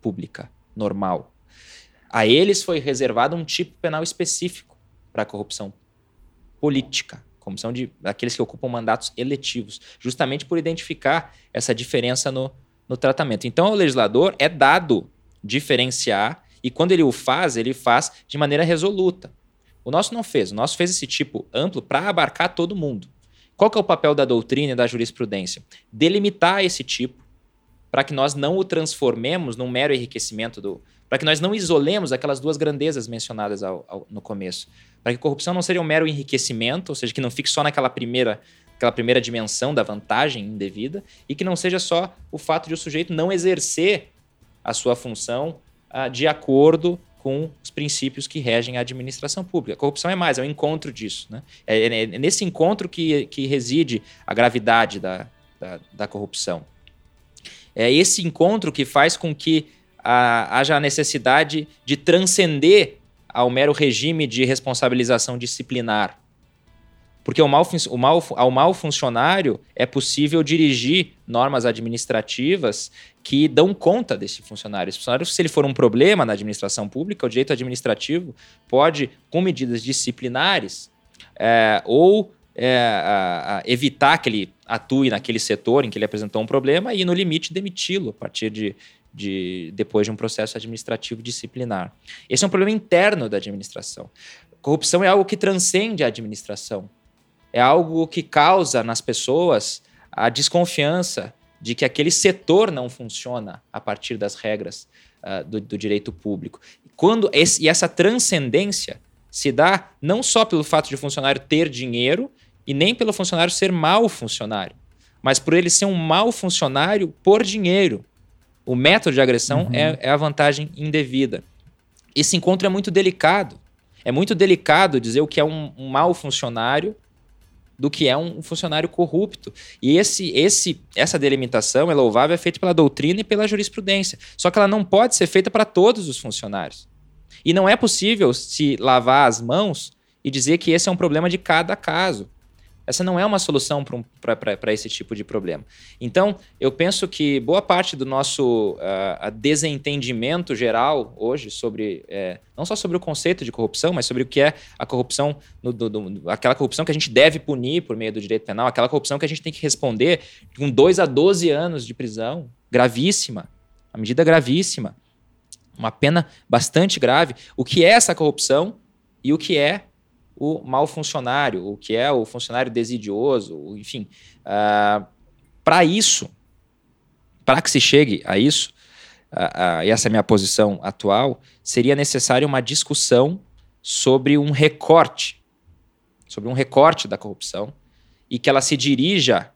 pública normal. A eles foi reservado um tipo penal específico para a corrupção política, corrupção de aqueles que ocupam mandatos eletivos, justamente por identificar essa diferença no, no tratamento. Então, ao legislador é dado diferenciar e quando ele o faz, ele faz de maneira resoluta. O nosso não fez. O nosso fez esse tipo amplo para abarcar todo mundo. Qual que é o papel da doutrina e da jurisprudência? Delimitar esse tipo para que nós não o transformemos num mero enriquecimento do. para que nós não isolemos aquelas duas grandezas mencionadas ao, ao, no começo. Para que corrupção não seja um mero enriquecimento, ou seja, que não fique só naquela primeira, aquela primeira dimensão da vantagem indevida, e que não seja só o fato de o sujeito não exercer a sua função uh, de acordo com os princípios que regem a administração pública. A corrupção é mais, é um encontro disso. Né? É, é, é nesse encontro que, que reside a gravidade da, da, da, corrupção. É esse encontro que faz com que a, haja a necessidade de transcender ao mero regime de responsabilização disciplinar. Porque o mal, o mal, ao mal funcionário é possível dirigir normas administrativas que dão conta desse funcionário. Esse funcionário, se ele for um problema na administração pública, o direito administrativo pode, com medidas disciplinares, é, ou é, a, a evitar que ele atue naquele setor em que ele apresentou um problema e, no limite, demiti-lo a partir de, de depois de um processo administrativo disciplinar. Esse é um problema interno da administração. Corrupção é algo que transcende a administração é algo que causa nas pessoas a desconfiança de que aquele setor não funciona a partir das regras uh, do, do, direito público. Quando esse, e essa transcendência se dá não só pelo fato de o funcionário ter dinheiro e nem pelo funcionário ser mau funcionário, mas por ele ser um mau funcionário por dinheiro. O método de agressão uhum. é, é a vantagem indevida. Esse encontro é muito delicado. É muito delicado dizer o que é um, um mau funcionário do que é um funcionário corrupto. E esse, esse, essa delimitação é louvável, é feita pela doutrina e pela jurisprudência. Só que ela não pode ser feita para todos os funcionários. E não é possível se lavar as mãos e dizer que esse é um problema de cada caso. Essa não é uma solução para um, esse tipo de problema. Então, eu penso que boa parte do nosso uh, desentendimento geral hoje sobre, é, não só sobre o conceito de corrupção, mas sobre o que é a corrupção, no, do, do, aquela corrupção que a gente deve punir por meio do direito penal, aquela corrupção que a gente tem que responder com 2 a 12 anos de prisão, gravíssima, uma medida gravíssima, uma pena bastante grave. O que é essa corrupção e o que é o mau funcionário, o que é o funcionário desidioso, enfim. Uh, para isso, para que se chegue a isso, uh, uh, e essa é a minha posição atual, seria necessária uma discussão sobre um recorte, sobre um recorte da corrupção, e que ela se dirija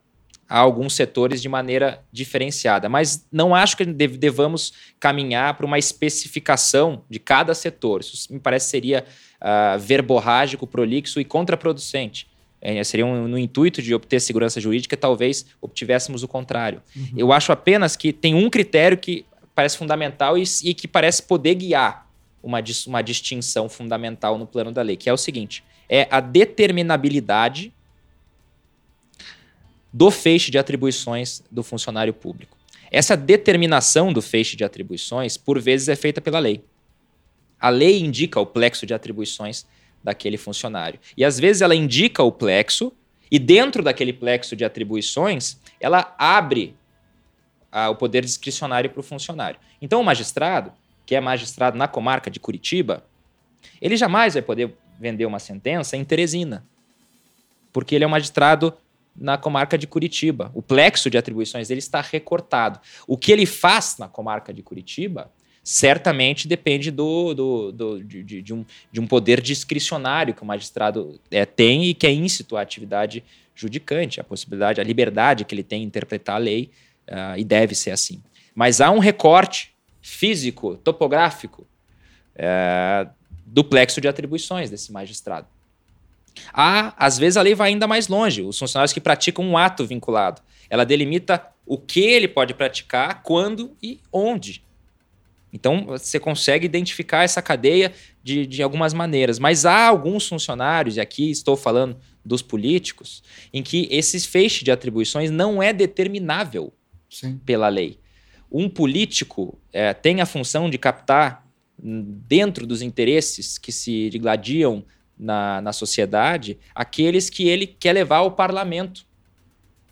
a alguns setores de maneira diferenciada. Mas não acho que devamos caminhar para uma especificação de cada setor. Isso me parece seria uh, verborrágico, prolixo e contraproducente. É, seria um, no intuito de obter segurança jurídica, talvez obtivéssemos o contrário. Uhum. Eu acho apenas que tem um critério que parece fundamental e, e que parece poder guiar uma, uma distinção fundamental no plano da lei, que é o seguinte: é a determinabilidade do feixe de atribuições do funcionário público. Essa determinação do feixe de atribuições, por vezes, é feita pela lei. A lei indica o plexo de atribuições daquele funcionário. E às vezes ela indica o plexo, e dentro daquele plexo de atribuições, ela abre o poder discricionário para o funcionário. Então, o magistrado, que é magistrado na comarca de Curitiba, ele jamais vai poder vender uma sentença em Teresina, porque ele é um magistrado na comarca de Curitiba. O plexo de atribuições dele está recortado. O que ele faz na comarca de Curitiba certamente depende do, do, do de, de, um, de um poder discricionário que o magistrado é, tem e que é íncito à atividade judicante, a possibilidade, a liberdade que ele tem de interpretar a lei, uh, e deve ser assim. Mas há um recorte físico, topográfico, uh, do plexo de atribuições desse magistrado. Há, às vezes, a lei vai ainda mais longe. Os funcionários que praticam um ato vinculado. Ela delimita o que ele pode praticar, quando e onde. Então, você consegue identificar essa cadeia de, de algumas maneiras. Mas há alguns funcionários, e aqui estou falando dos políticos, em que esse feixe de atribuições não é determinável Sim. pela lei. Um político é, tem a função de captar dentro dos interesses que se digladiam na, na sociedade, aqueles que ele quer levar ao parlamento.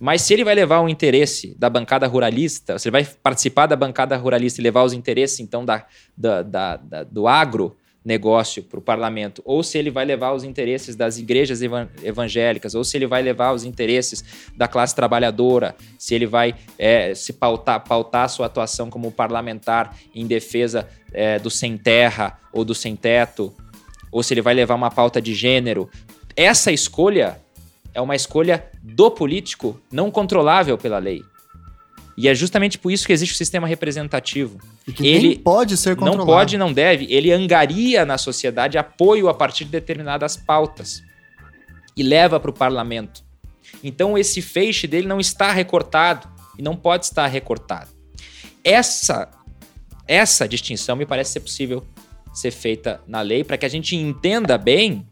Mas se ele vai levar o interesse da bancada ruralista, se ele vai participar da bancada ruralista e levar os interesses, então, da, da, da, da do agro, negócio para o parlamento, ou se ele vai levar os interesses das igrejas evangélicas, ou se ele vai levar os interesses da classe trabalhadora, se ele vai é, se pautar, pautar sua atuação como parlamentar em defesa é, do sem terra ou do sem teto, ou se ele vai levar uma pauta de gênero. Essa escolha é uma escolha do político não controlável pela lei. E é justamente por isso que existe o sistema representativo. E que ele pode ser controlado. Não pode, não deve. Ele angaria na sociedade apoio a partir de determinadas pautas e leva para o parlamento. Então esse feixe dele não está recortado e não pode estar recortado. Essa essa distinção me parece ser possível ser feita na lei para que a gente entenda bem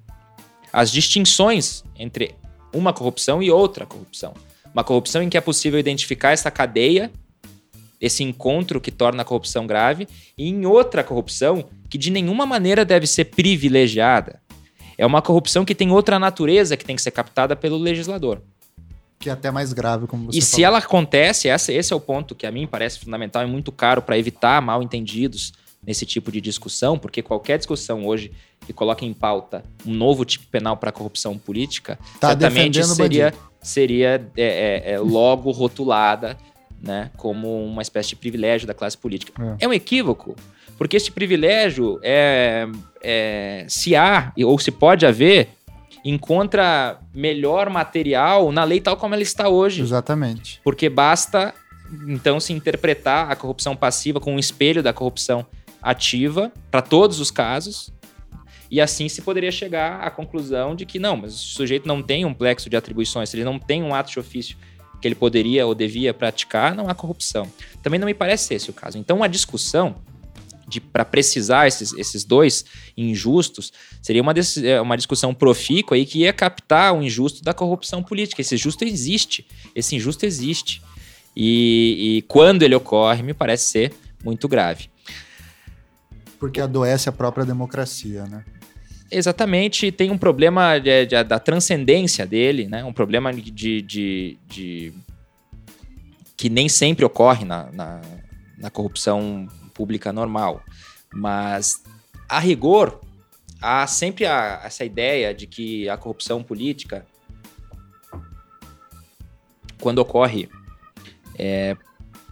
as distinções entre uma corrupção e outra corrupção. Uma corrupção em que é possível identificar essa cadeia, esse encontro que torna a corrupção grave, e em outra corrupção que de nenhuma maneira deve ser privilegiada. É uma corrupção que tem outra natureza que tem que ser captada pelo legislador. Que é até mais grave, como você E falou. se ela acontece, essa, esse é o ponto que a mim parece fundamental e muito caro para evitar mal entendidos nesse tipo de discussão, porque qualquer discussão hoje que coloque em pauta um novo tipo penal para corrupção política, tá certamente seria, seria é, é, é, logo rotulada né, como uma espécie de privilégio da classe política. É, é um equívoco, porque esse privilégio é, é, se há ou se pode haver encontra melhor material na lei tal como ela está hoje. Exatamente. Porque basta então se interpretar a corrupção passiva como um espelho da corrupção ativa para todos os casos e assim se poderia chegar à conclusão de que não, mas o sujeito não tem um plexo de atribuições, se ele não tem um ato de ofício que ele poderia ou devia praticar, não há corrupção. Também não me parece esse o caso. Então, a discussão para precisar esses, esses dois injustos, seria uma, é, uma discussão profícua aí que ia captar o injusto da corrupção política. Esse justo existe, esse injusto existe. E, e quando ele ocorre, me parece ser muito grave. Porque adoece a própria democracia, né? Exatamente, tem um problema de, de, da transcendência dele, né? Um problema de, de, de que nem sempre ocorre na, na, na, corrupção pública normal. Mas, a rigor, há sempre a, essa ideia de que a corrupção política, quando ocorre é,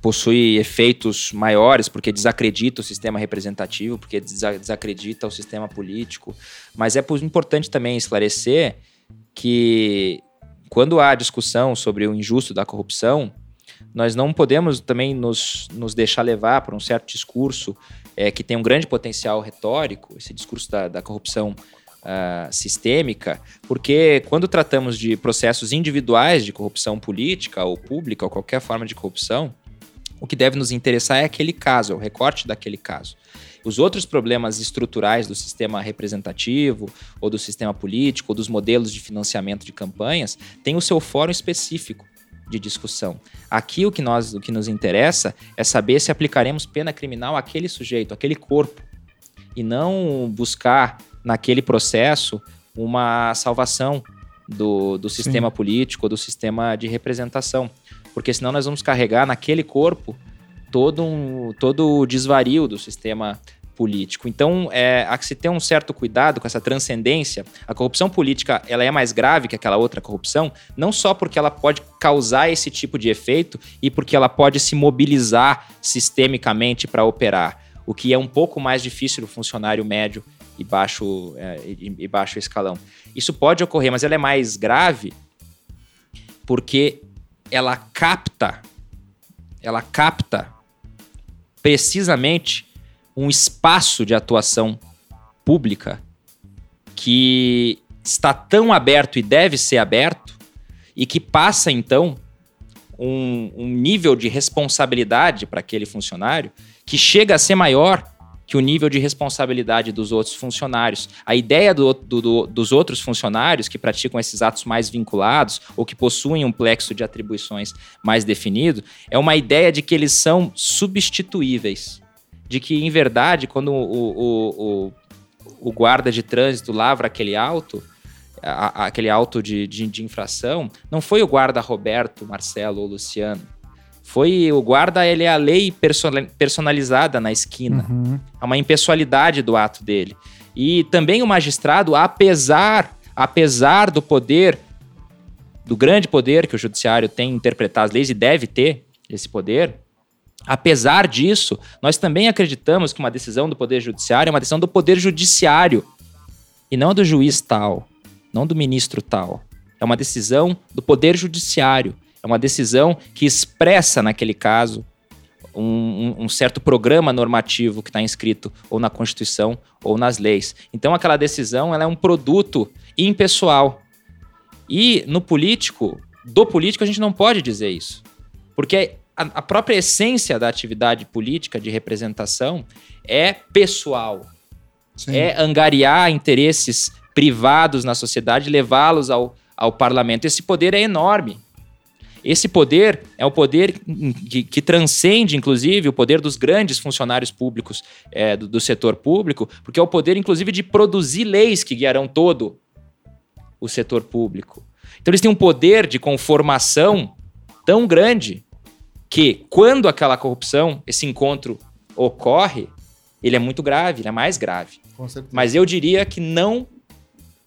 possui efeitos maiores porque desacredita o sistema representativo, porque desacredita o sistema político. Mas é importante também esclarecer que quando há discussão sobre o injusto da corrupção, nós não podemos também nos, nos deixar levar por um certo discurso é, que tem um grande potencial retórico, esse discurso da, da corrupção uh, sistêmica, porque quando tratamos de processos individuais de corrupção política ou pública ou qualquer forma de corrupção, o que deve nos interessar é aquele caso, é o recorte daquele caso. Os outros problemas estruturais do sistema representativo, ou do sistema político, ou dos modelos de financiamento de campanhas, têm o seu fórum específico de discussão. Aqui o que, nós, o que nos interessa é saber se aplicaremos pena criminal àquele sujeito, àquele corpo, e não buscar naquele processo uma salvação do, do sistema Sim. político, do sistema de representação porque senão nós vamos carregar naquele corpo todo, um, todo o desvario do sistema político. Então, é, há que se ter um certo cuidado com essa transcendência. A corrupção política ela é mais grave que aquela outra corrupção, não só porque ela pode causar esse tipo de efeito e porque ela pode se mobilizar sistemicamente para operar, o que é um pouco mais difícil do funcionário médio e baixo, é, e, e baixo escalão. Isso pode ocorrer, mas ela é mais grave porque ela capta, ela capta precisamente um espaço de atuação pública que está tão aberto e deve ser aberto e que passa então um, um nível de responsabilidade para aquele funcionário que chega a ser maior que o nível de responsabilidade dos outros funcionários. A ideia do, do, do, dos outros funcionários que praticam esses atos mais vinculados ou que possuem um plexo de atribuições mais definido é uma ideia de que eles são substituíveis. de que, em verdade, quando o, o, o, o guarda de trânsito lavra aquele auto, a, a, aquele auto de, de, de infração, não foi o guarda Roberto, Marcelo ou Luciano. Foi o guarda, ele é a lei personalizada na esquina. Uhum. É uma impessoalidade do ato dele. E também o magistrado, apesar, apesar do poder, do grande poder que o judiciário tem em interpretar as leis e deve ter esse poder, apesar disso, nós também acreditamos que uma decisão do poder judiciário é uma decisão do poder judiciário e não do juiz tal, não do ministro tal. É uma decisão do poder judiciário. É uma decisão que expressa, naquele caso, um, um, certo programa normativo que está inscrito ou na Constituição ou nas leis. Então, aquela decisão ela é um produto impessoal. E no político, do político, a gente não pode dizer isso. Porque a, a própria essência da atividade política de representação é pessoal. Sim. É angariar interesses privados na sociedade levá-los ao, ao parlamento. Esse poder é enorme. Esse poder é o poder que, que, transcende, inclusive, o poder dos grandes funcionários públicos é, do, do, setor público, porque é o poder, inclusive, de produzir leis que guiarão todo o setor público. Então, eles têm um poder de conformação tão grande que, quando aquela corrupção, esse encontro ocorre, ele é muito grave, ele é mais grave. Mas eu diria que não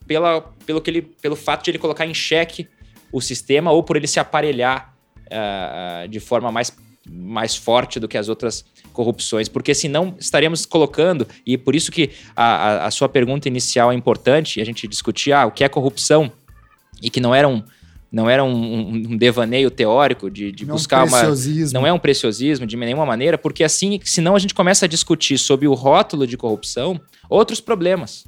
pela, pelo, que ele, pelo fato de ele colocar em xeque o sistema ou por ele se aparelhar uh, de forma mais, mais forte do que as outras corrupções, porque senão estaríamos colocando, e por isso que a, a, a sua pergunta inicial é importante, a gente discutir ah, o que é corrupção, e que não era um, não era um, um devaneio teórico de, de não buscar um uma. Não é um preciosismo de nenhuma maneira, porque assim, senão a gente começa a discutir sobre o rótulo de corrupção outros problemas.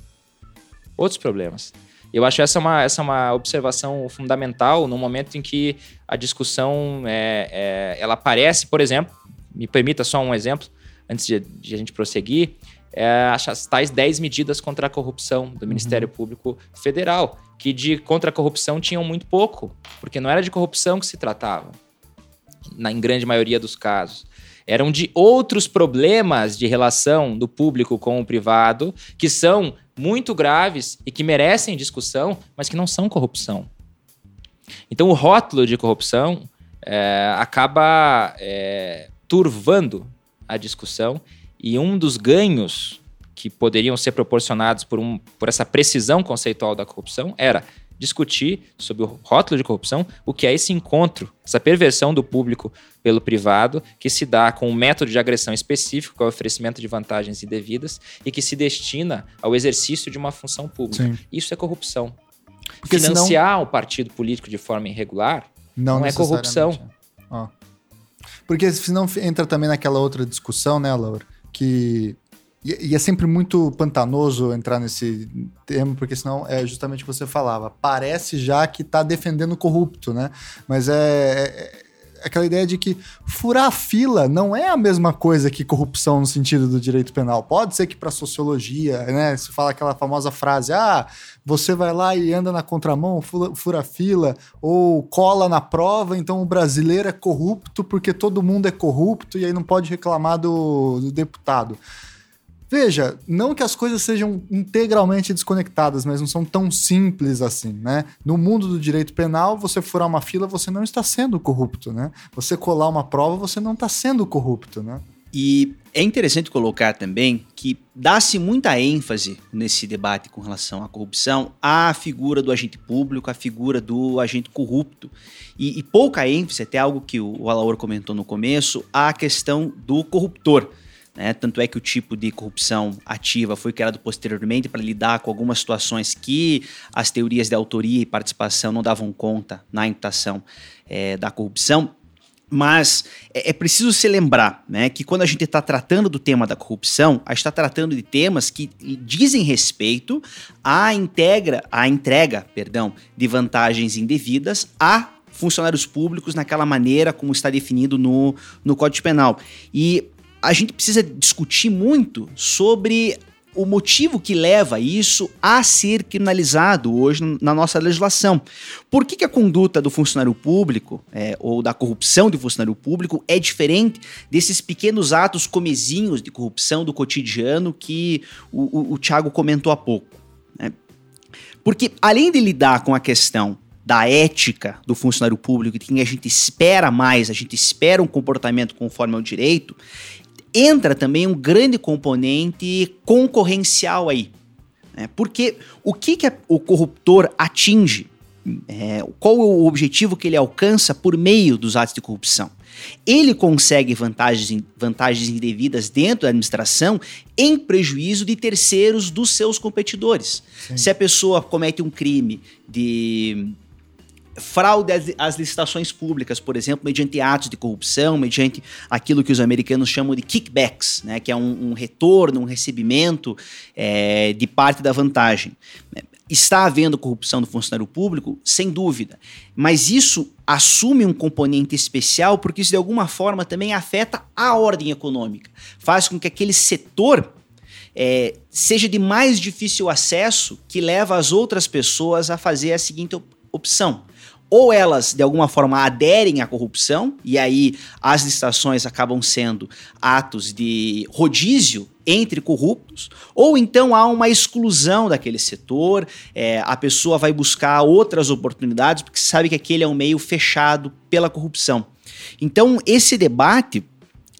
Outros problemas. Eu acho essa uma, essa uma observação fundamental no momento em que a discussão é, é, ela aparece, por exemplo, me permita só um exemplo, antes de, de a gente prosseguir, é, as tais 10 medidas contra a corrupção do Ministério uhum. Público Federal, que de contra a corrupção tinham muito pouco, porque não era de corrupção que se tratava, na, em grande maioria dos casos eram de outros problemas de relação do público com o privado, que são muito graves e que merecem discussão, mas que não são corrupção. Então, o rótulo de corrupção é, acaba é, turvando a discussão e um dos ganhos que poderiam ser proporcionados por, um, por essa precisão conceitual da corrupção era discutir sobre o rótulo de corrupção, o que é esse encontro, essa perversão do público pelo privado, que se dá com um método de agressão específico, que é o oferecimento de vantagens indevidas, e que se destina ao exercício de uma função pública. Sim. Isso é corrupção. Porque Financiar senão... o partido político de forma irregular não, não é corrupção. Oh. Porque senão entra também naquela outra discussão, né, Laura? Que e, é sempre muito pantanoso entrar nesse tema, porque senão é justamente o que você falava. Parece já que está defendendo o corrupto, né? Mas é, é, é aquela ideia de que furar a fila não é a mesma coisa que corrupção no sentido do direito penal. Pode ser que para sociologia, né, se fala aquela famosa frase: "Ah, você vai lá e anda na contramão, fura, a fila ou cola na prova, então o brasileiro é corrupto porque todo mundo é corrupto e aí não pode reclamar do, do deputado". Veja, não que as coisas sejam integralmente desconectadas, mas não são tão simples assim, né? No mundo do direito penal, você furar uma fila, você não está sendo corrupto, né? Você colar uma prova, você não está sendo corrupto, né? E é interessante colocar também que dá-se muita ênfase nesse debate com relação à corrupção à figura do agente público, à figura do agente corrupto. E, e pouca ênfase, até algo que o Alaor comentou no começo, à questão do corruptor. Né? Tanto é que o tipo de corrupção ativa foi criado posteriormente para lidar com algumas situações que as teorias de autoria e participação não davam conta na imputação é, da corrupção. Mas é, é, preciso se lembrar né, que quando a gente está tratando do tema da corrupção, a gente está tratando de temas que dizem respeito à, integra, à entrega perdão, de vantagens indevidas a funcionários públicos naquela maneira como está definido no, no Código Penal. E a gente precisa discutir muito sobre o motivo que leva isso a ser criminalizado hoje na nossa legislação. Por que, que a conduta do funcionário público é, ou da corrupção do funcionário público é diferente desses pequenos atos comezinhos de corrupção do cotidiano que o, o, o Tiago comentou há pouco? Né? Porque além de lidar com a questão da ética do funcionário público, de quem a gente espera mais, a gente espera um comportamento conforme ao direito, entra também um grande componente concorrencial aí. Né? Porque o que, que o corruptor atinge? É, qual o objetivo que ele alcança por meio dos atos de corrupção? Ele consegue vantagens, vantagens indevidas dentro da administração em prejuízo de terceiros dos seus competidores. Sim. Se a pessoa comete um crime de fraude às, licitações públicas, por exemplo, mediante atos de corrupção, mediante aquilo que os americanos chamam de kickbacks, né, que é um, um retorno, um recebimento é, de parte da vantagem. Está havendo corrupção do funcionário público? Sem dúvida. Mas isso assume um componente especial porque isso de alguma forma também afeta a ordem econômica. Faz com que aquele setor é, seja de mais difícil acesso que leva as outras pessoas a fazer a seguinte opção ou elas de alguma forma aderem à corrupção, e aí as licitações acabam sendo atos de rodízio entre corruptos, ou então há uma exclusão daquele setor, é, a pessoa vai buscar outras oportunidades porque sabe que aquele é um meio fechado pela corrupção. Então, esse debate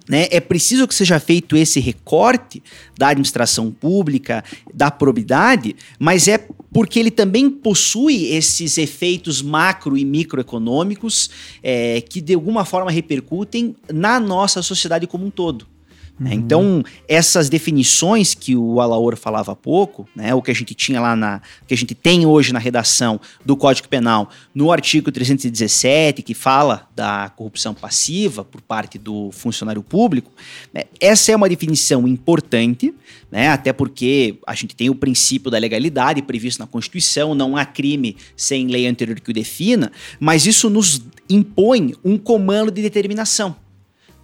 né, é preciso que seja feito esse recorte da administração pública, da probidade, mas é porque ele também possui esses efeitos macro e microeconômicos é, que de alguma forma repercutem na nossa sociedade como um todo. Né? Uhum. Então, essas definições que o Alaor falava há pouco, né, o que a gente tinha lá na. que a gente tem hoje na redação do Código Penal, no artigo 317, que fala da corrupção passiva por parte do funcionário público, né, essa é uma definição importante, né, até porque a gente tem o princípio da legalidade previsto na Constituição, não há crime sem lei anterior que o defina, mas isso nos impõe um comando de determinação.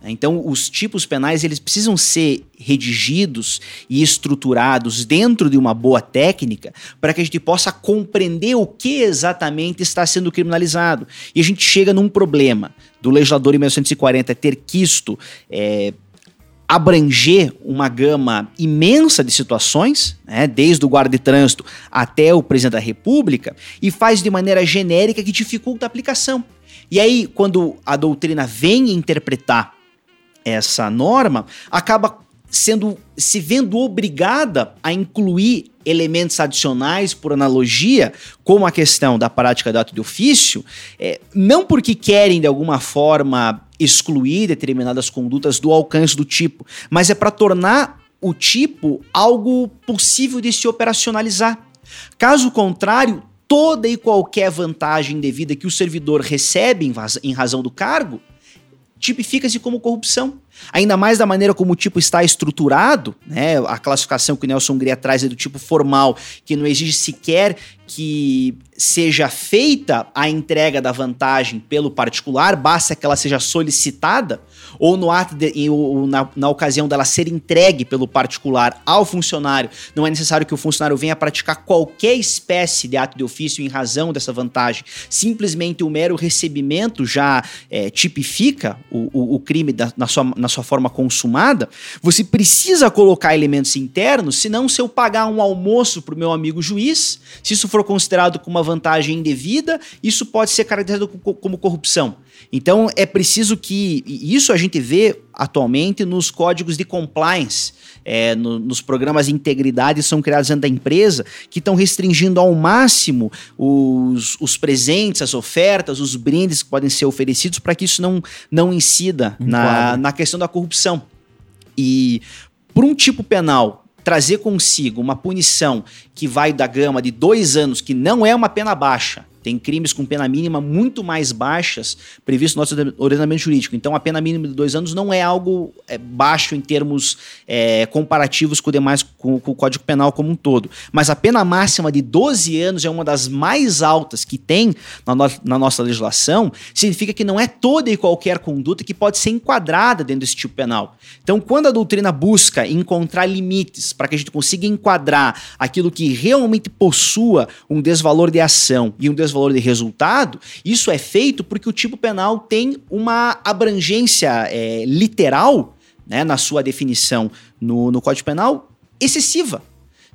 Então, os tipos penais eles precisam ser redigidos e estruturados dentro de uma boa técnica para que a gente possa compreender o que exatamente está sendo criminalizado. E a gente chega num problema do legislador em 1940 ter quisto é, abranger uma gama imensa de situações, né, desde o guarda de trânsito até o presidente da República, e faz de maneira genérica que dificulta a aplicação. E aí, quando a doutrina vem interpretar essa norma, acaba sendo se vendo obrigada a incluir elementos adicionais por analogia, como a questão da prática do ato de ofício, é, não porque querem de alguma forma excluir determinadas condutas do alcance do tipo, mas é para tornar o tipo algo possível de se operacionalizar. Caso contrário, toda e qualquer vantagem devida que o servidor recebe em, em razão do cargo tipifica-se como corrupção. Ainda mais da maneira como o tipo está estruturado, né? A classificação que o Nelson Gria traz é do tipo formal, que não exige sequer que seja feita a entrega da vantagem pelo particular, basta que ela seja solicitada, ou no ato de, ou na, na ocasião dela ser entregue pelo particular ao funcionário, não é necessário que o funcionário venha praticar qualquer espécie de ato de ofício em razão dessa vantagem. Simplesmente o mero recebimento já é, tipifica o, o, o crime da, na sua na sua forma consumada, você precisa colocar elementos internos, senão se eu pagar um almoço para o meu amigo juiz, se isso for considerado como uma vantagem indevida, isso pode ser caracterizado como corrupção. Então é preciso que isso a gente vê atualmente nos códigos de compliance, é, no, nos programas de integridade são criados dentro da empresa que estão restringindo ao máximo os, os presentes, as ofertas, os brindes que podem ser oferecidos para que isso não, não incida na, na questão da corrupção. E por um tipo penal trazer consigo uma punição que vai da gama de dois anos, que não é uma pena baixa, Tem crimes com pena mínima muito mais baixas previsto no nosso ordenamento jurídico. Então, a pena mínima de dois anos não é algo é, baixo em termos é, comparativos com demais, com, com, o Código Penal como um todo. Mas a pena máxima de 12 anos é uma das mais altas que tem na, no, na nossa legislação. Significa que não é toda e qualquer conduta que pode ser enquadrada dentro desse tipo penal. Então, quando a doutrina busca encontrar limites para que a gente consiga enquadrar aquilo que realmente possua um desvalor de ação e um desvalor valor de resultado, isso é feito porque o tipo penal tem uma abrangência é, literal, né, na sua definição no, no Código Penal, excessiva.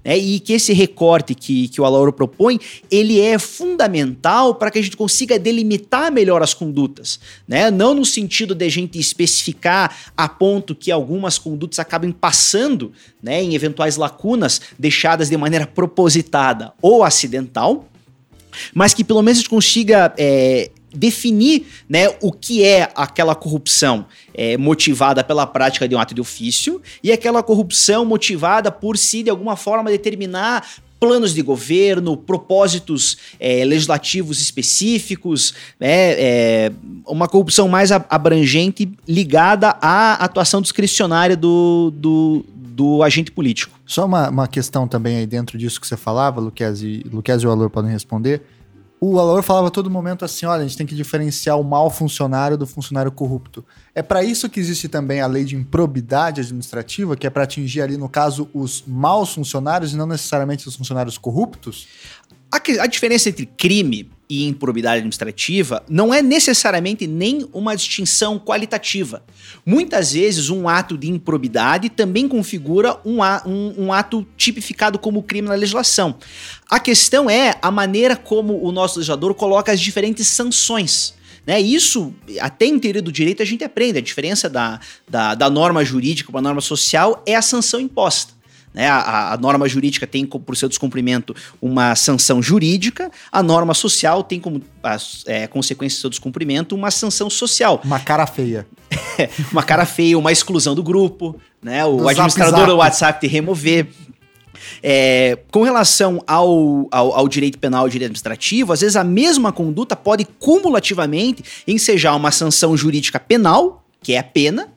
Né, e que esse recorte que, que o Alauro propõe, ele é fundamental para que a gente consiga delimitar melhor as condutas. Né? Não no sentido de a gente especificar a ponto que algumas condutas acabem passando né, em eventuais lacunas deixadas de maneira propositada ou acidental, mas que pelo menos consiga é, definir né, o que é aquela corrupção é, motivada pela prática de um ato de ofício e aquela corrupção motivada por se, de alguma forma, determinar planos de governo, propósitos é, legislativos específicos, né, é, uma corrupção mais abrangente ligada à atuação discricionária do, do, do agente político. Só uma, uma questão também aí dentro disso que você falava, Luquezzi, Luquezzi e o Alor podem responder. O Alor falava a todo momento assim: olha, a gente tem que diferenciar o mau funcionário do funcionário corrupto. É para isso que existe também a lei de improbidade administrativa, que é para atingir ali, no caso, os maus funcionários e não necessariamente os funcionários corruptos? A, a diferença entre crime e improbidade administrativa não é necessariamente nem uma distinção qualitativa. Muitas vezes, um ato de improbidade também configura um, um, um, ato tipificado como crime na legislação. A questão é a maneira como o nosso legislador coloca as diferentes sanções. Né? Isso, até em teoria do direito, a gente aprende. A diferença da, da, da norma jurídica para a norma social é a sanção imposta. Né? A, a, norma jurídica tem, por seu descumprimento, uma sanção jurídica, a norma social tem como é, consequência do seu descumprimento uma sanção social. Uma cara feia. uma cara feia, uma exclusão do grupo, né? o do administrador zap, zap. do WhatsApp te remover. É, com relação ao, ao, ao, direito penal ao direito administrativo, às vezes a mesma conduta pode cumulativamente ensejar uma sanção jurídica penal, que é a pena,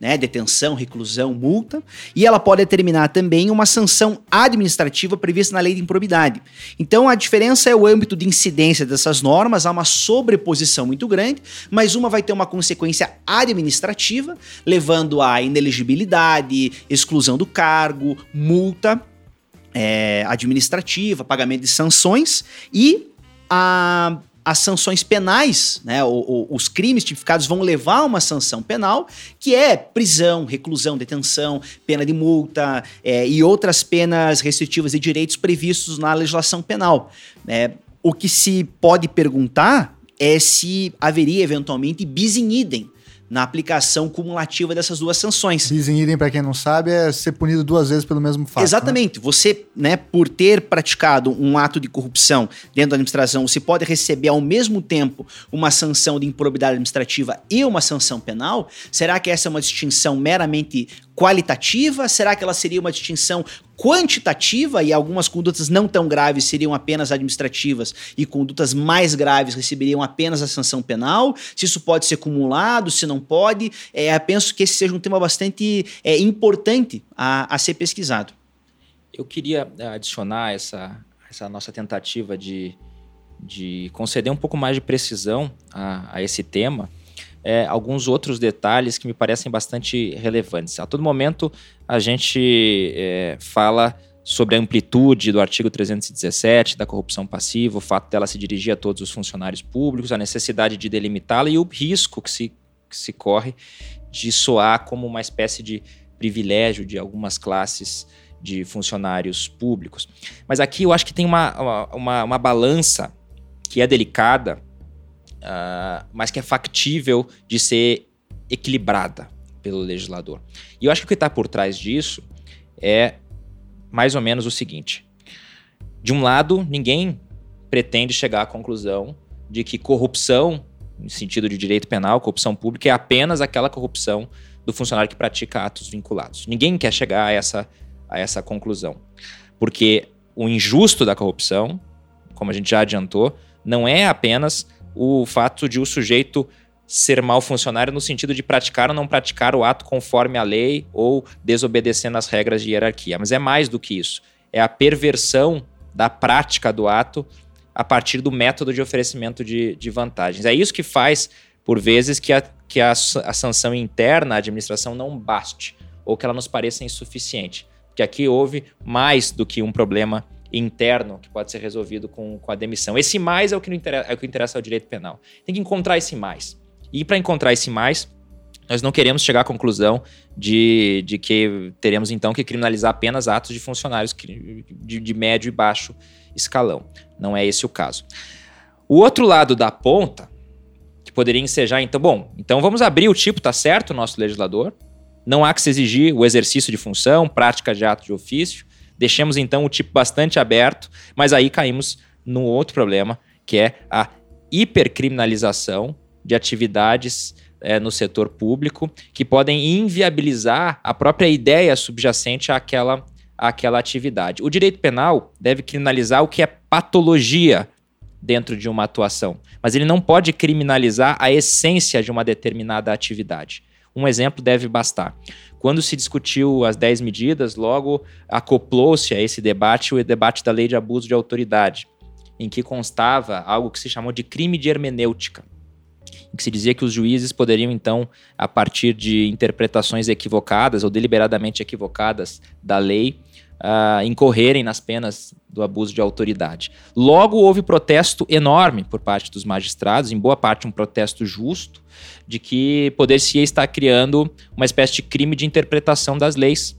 né, detenção, reclusão, multa, e ela pode determinar também uma sanção administrativa prevista na lei de improbidade. Então a diferença é o âmbito de incidência dessas normas, há uma sobreposição muito grande, mas uma vai ter uma consequência administrativa, levando a ineligibilidade, exclusão do cargo, multa é, administrativa, pagamento de sanções e a as sanções penais, né, os crimes tipificados vão levar a uma sanção penal, que é prisão, reclusão, detenção, pena de multa é, e outras penas restritivas de direitos previstos na legislação penal. É, o que se pode perguntar é se haveria eventualmente bis in idem na aplicação cumulativa dessas duas sanções. Bis in idem, para quem não sabe, é ser punido duas vezes pelo mesmo fato. Né? Exatamente. Né? Você, né, por ter praticado um ato de corrupção dentro da administração, você pode receber ao mesmo tempo uma sanção de improbidade administrativa e uma sanção penal. Será que essa é uma distinção meramente qualitativa? Será que ela seria uma distinção quantitativa e algumas condutas não tão graves seriam apenas administrativas e condutas mais graves receberiam apenas a sanção penal? Se isso pode ser acumulado, se não pode? É, penso que esse seja um tema bastante é, importante a, a ser pesquisado. Eu queria é, adicionar essa, essa nossa tentativa de, de conceder um pouco mais de precisão a, a esse tema é, alguns outros detalhes que me parecem bastante relevantes. A todo momento a gente é, fala sobre a amplitude do artigo 317 da corrupção passiva, o fato dela se dirigir a todos os funcionários públicos, a necessidade de delimitá-la e o risco que se, que se corre de soar como uma espécie de privilégio de algumas classes de funcionários públicos. Mas aqui eu acho que tem uma, uma, uma balança que é delicada uh, mas que é factível de ser equilibrada pelo legislador. E eu acho que o que está por trás disso é mais ou menos o seguinte: de um lado, ninguém pretende chegar à conclusão de que corrupção, no sentido de direito penal, corrupção pública, é apenas aquela corrupção do funcionário que pratica atos vinculados. Ninguém quer chegar a essa, a essa conclusão. Porque o injusto da corrupção, como a gente já adiantou, não é apenas o fato de o sujeito ser mau funcionário no sentido de praticar ou não praticar o ato conforme a lei ou desobedecendo as regras de hierarquia, mas é mais do que isso. É a perversão da prática do ato a partir do método de oferecimento de, de vantagens. É isso que faz, por vezes, que, a, que a, a sanção interna à administração não baste ou que ela nos pareça insuficiente. Porque aqui houve mais do que um problema interno que pode ser resolvido com, com a demissão. Esse mais é o, que interessa, é o que interessa ao direito penal. Tem que encontrar esse mais. E para encontrar esse mais, nós não queremos chegar à conclusão de, de que teremos então que criminalizar apenas atos de funcionários de, de médio e baixo escalão. Não é esse o caso. O outro lado da ponta, que poderia ensejar, então, bom, então vamos abrir o tipo, tá certo, o nosso legislador. Não há que se exigir o exercício de função, prática de ato de ofício. Deixemos então o tipo bastante aberto, mas aí caímos num outro problema, que é a hipercriminalização de atividades é, no setor público que podem inviabilizar a própria ideia subjacente àquela, àquela atividade. O direito penal deve criminalizar o que é patologia dentro de uma atuação, mas ele não pode criminalizar a essência de uma determinada atividade. Um exemplo deve bastar. Quando se discutiu as 10 medidas, logo acoplou-se a esse debate o debate da lei de abuso de autoridade, em que constava algo que se chamou de crime de hermenêutica em que se dizia que os juízes poderiam, então, a partir de interpretações equivocadas ou deliberadamente equivocadas da lei, uh, incorrerem nas penas do abuso de autoridade. Logo, houve protesto enorme por parte dos magistrados, em boa parte um protesto justo, de que poder-se estar criando uma espécie de crime de interpretação das leis.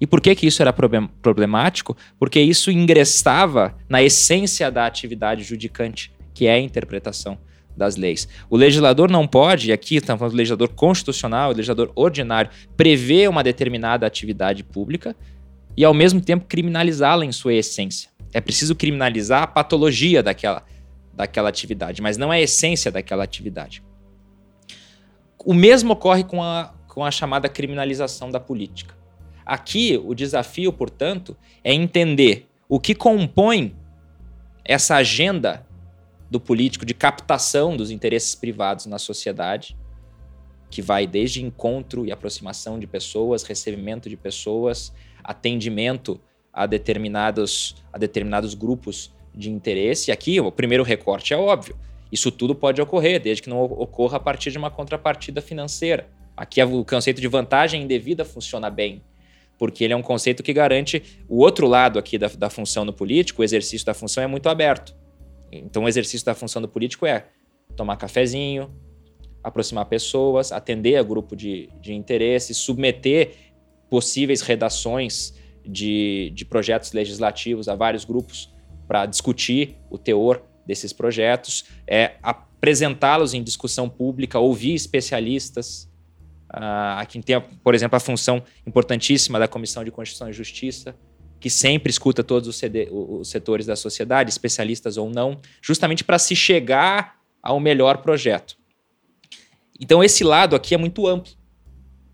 E por que, que isso era problemático? Porque isso ingressava na essência da atividade judicante, que é a interpretação das leis. O legislador não pode, e aqui estamos falando do legislador constitucional, o legislador ordinário, prever uma determinada atividade pública e, ao mesmo tempo, criminalizá-la em sua essência. É preciso criminalizar a patologia daquela, daquela atividade, mas não é a essência daquela atividade. O mesmo ocorre com a, com a chamada criminalização da política. Aqui, o desafio, portanto, é entender o que compõe essa agenda do político de captação dos interesses privados na sociedade, que vai desde encontro e aproximação de pessoas, recebimento de pessoas, atendimento a determinados, a determinados grupos de interesse. E aqui o primeiro recorte é óbvio. Isso tudo pode ocorrer, desde que não ocorra a partir de uma contrapartida financeira. Aqui o conceito de vantagem indevida funciona bem, porque ele é um conceito que garante o outro lado aqui da, da função no político, o exercício da função é muito aberto. Então, o exercício da função do político é tomar cafezinho, aproximar pessoas, atender a grupo de, de interesse, submeter possíveis redações de, de projetos legislativos a vários grupos para discutir o teor desses projetos, é apresentá-los em discussão pública, ouvir especialistas. Uh, aqui tem, por exemplo, a função importantíssima da Comissão de Constituição e Justiça, que sempre escuta todos os, CD, os setores da sociedade, especialistas ou não, justamente para se chegar ao melhor projeto. Então, esse lado aqui é muito amplo.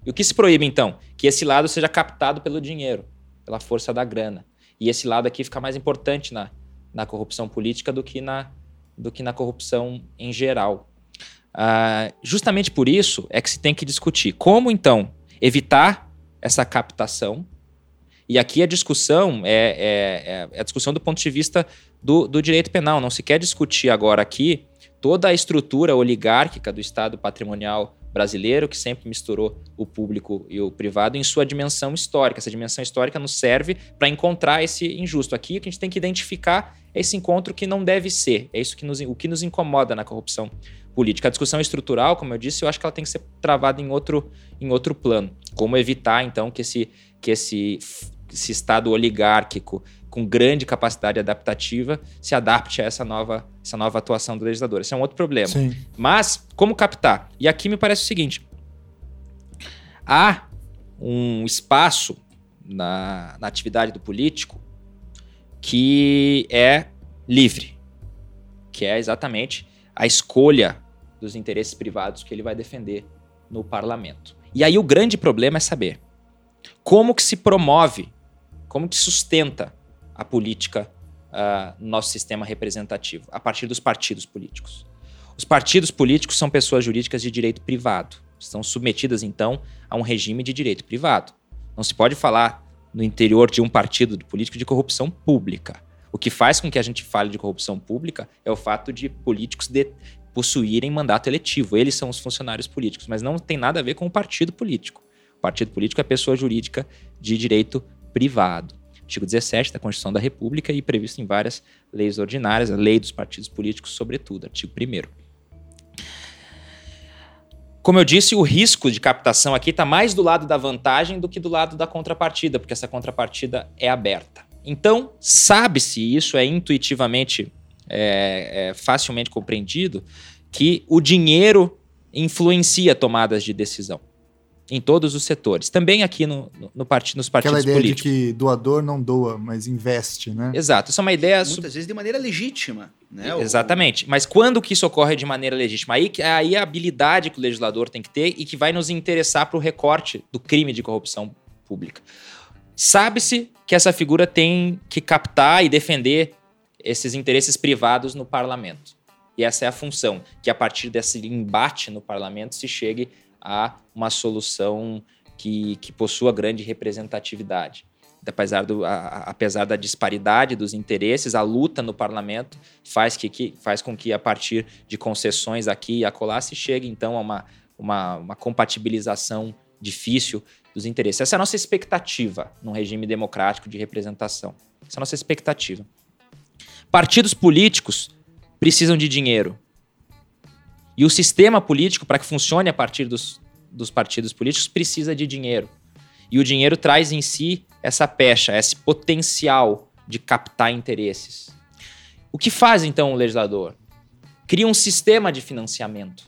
E o que se proíbe, então? Que esse lado seja captado pelo dinheiro, pela força da grana. E esse lado aqui fica mais importante na, na corrupção política do que na, do que na corrupção em geral. Uh, justamente por isso é que se tem que discutir como, então, evitar essa captação e aqui a discussão é, é, é, a discussão do ponto de vista do, do direito penal. Não se quer discutir agora aqui toda a estrutura oligárquica do Estado patrimonial brasileiro, que sempre misturou o público e o privado em sua dimensão histórica. Essa dimensão histórica nos serve para encontrar esse injusto. Aqui o que a gente tem que identificar é esse encontro que não deve ser. É isso que nos, o que nos incomoda na corrupção política. A discussão estrutural, como eu disse, eu acho que ela tem que ser travada em outro, em outro plano. Como evitar, então, que esse, que esse esse Estado oligárquico com grande capacidade adaptativa se adapte a essa nova, essa nova atuação do legislador. Esse é um outro problema. Sim. Mas, como captar? E aqui me parece o seguinte: há um espaço na, na atividade do político que é livre, que é exatamente a escolha dos interesses privados que ele vai defender no parlamento. E aí o grande problema é saber como que se promove como que sustenta a política uh, no nosso sistema representativo, a partir dos partidos políticos. Os partidos políticos são pessoas jurídicas de direito privado, estão submetidas então a um regime de direito privado. Não se pode falar no interior de um partido político de corrupção pública. O que faz com que a gente fale de corrupção pública é o fato de políticos de possuírem mandato eletivo. Eles são os funcionários políticos, mas não tem nada a ver com o partido político. O partido político é pessoa jurídica de direito privado. Artigo 17 da Constituição da República e previsto em várias leis ordinárias, a lei dos partidos políticos, sobretudo, artigo 1. Como eu disse, o risco de captação aqui está mais do lado da vantagem do que do lado da contrapartida, porque essa contrapartida é aberta. Então, sabe-se, isso é intuitivamente, é, é facilmente compreendido, que o dinheiro influencia tomadas de decisão em todos os setores. Também aqui no, no, no part, nos partidos Aquela ideia políticos. de que doador não doa, mas investe, né? Exato. Isso é uma ideia... Muitas sub... vezes de maneira legítima. Né? Exatamente. Mas quando que isso ocorre de maneira legítima? Aí, aí a habilidade que o legislador tem que ter e que vai nos interessar para o recorte do crime de corrupção pública. Sabe-se que essa figura tem que captar e defender esses interesses privados no parlamento. E essa é a função, que a partir desse embate no parlamento se chegue a uma solução que, que possua grande representatividade. Apesar, do, a, apesar da disparidade dos interesses, a luta no parlamento faz, que, que, faz com que, a partir de concessões aqui e acolá, se chegue então a uma, uma, uma compatibilização difícil dos interesses. Essa é a nossa expectativa num regime democrático de representação. Essa é a nossa expectativa. Partidos políticos precisam de dinheiro. E o sistema político, para que funcione a partir dos, dos partidos políticos, precisa de dinheiro. E o dinheiro traz em si essa pecha, esse potencial de captar interesses. O que faz então o legislador? Cria um sistema de financiamento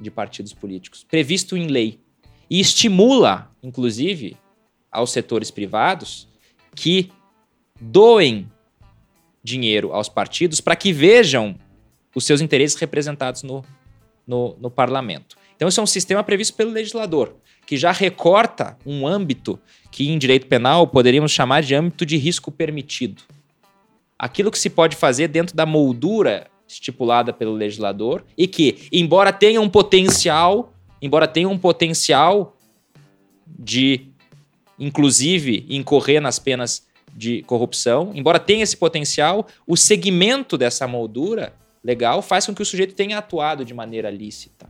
de partidos políticos, previsto em lei, e estimula, inclusive, aos setores privados que doem dinheiro aos partidos para que vejam os seus interesses representados no, no, no parlamento. Então, isso é um sistema previsto pelo legislador, que já recorta um âmbito que, em direito penal, poderíamos chamar de âmbito de risco permitido. Aquilo que se pode fazer dentro da moldura estipulada pelo legislador e que, embora tenha um potencial, embora tenha um potencial de, inclusive, incorrer nas penas de corrupção, embora tenha esse potencial, o segmento dessa moldura legal faz com que o sujeito tenha atuado de maneira lícita.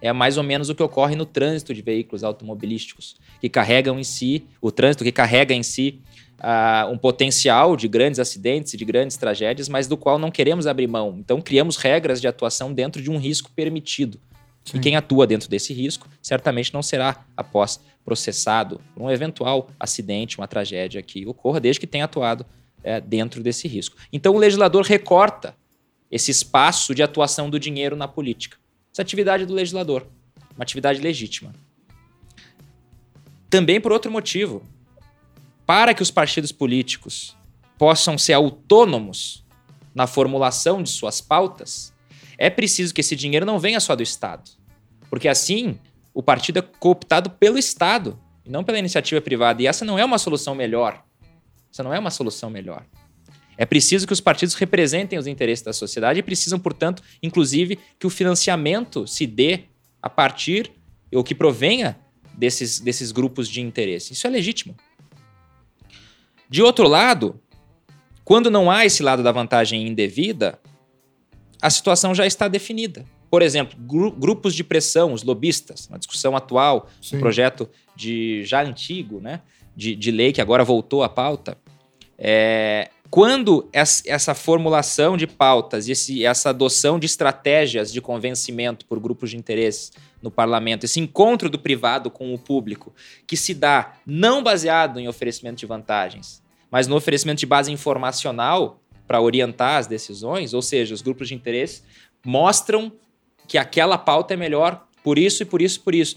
É mais ou menos o que ocorre no trânsito de veículos automobilísticos, que carregam em si, o trânsito que carrega em si uh, um potencial de grandes acidentes e de grandes tragédias, mas do qual não queremos abrir mão. Então, criamos regras de atuação dentro de um risco permitido. Sim. E quem atua dentro desse risco certamente não será, após processado por um eventual acidente, uma tragédia que ocorra, desde que tenha atuado é, dentro desse risco. Então, o legislador recorta esse espaço de atuação do dinheiro na política. Essa atividade do legislador, uma atividade legítima. Também por outro motivo, para que os partidos políticos possam ser autônomos na formulação de suas pautas, é preciso que esse dinheiro não venha só do Estado. Porque assim, o partido é cooptado pelo Estado e não pela iniciativa privada. E essa não é uma solução melhor. Essa não é uma solução melhor. É preciso que os partidos representem os interesses da sociedade e precisam, portanto, inclusive, que o financiamento se dê a partir, ou que provenha desses, desses grupos de interesse. Isso é legítimo. De outro lado, quando não há esse lado da vantagem indevida, a situação já está definida. Por exemplo, gru grupos de pressão, os lobistas, uma discussão atual, Sim. um projeto de já antigo, né, de, de lei que agora voltou à pauta. É, quando essa formulação de pautas e esse, essa adoção de estratégias de convencimento por grupos de interesse no parlamento, esse encontro do privado com o público, que se dá não baseado em oferecimento de vantagens, mas no oferecimento de base informacional para orientar as decisões, ou seja, os grupos de interesse mostram que aquela pauta é melhor por isso e por isso e por isso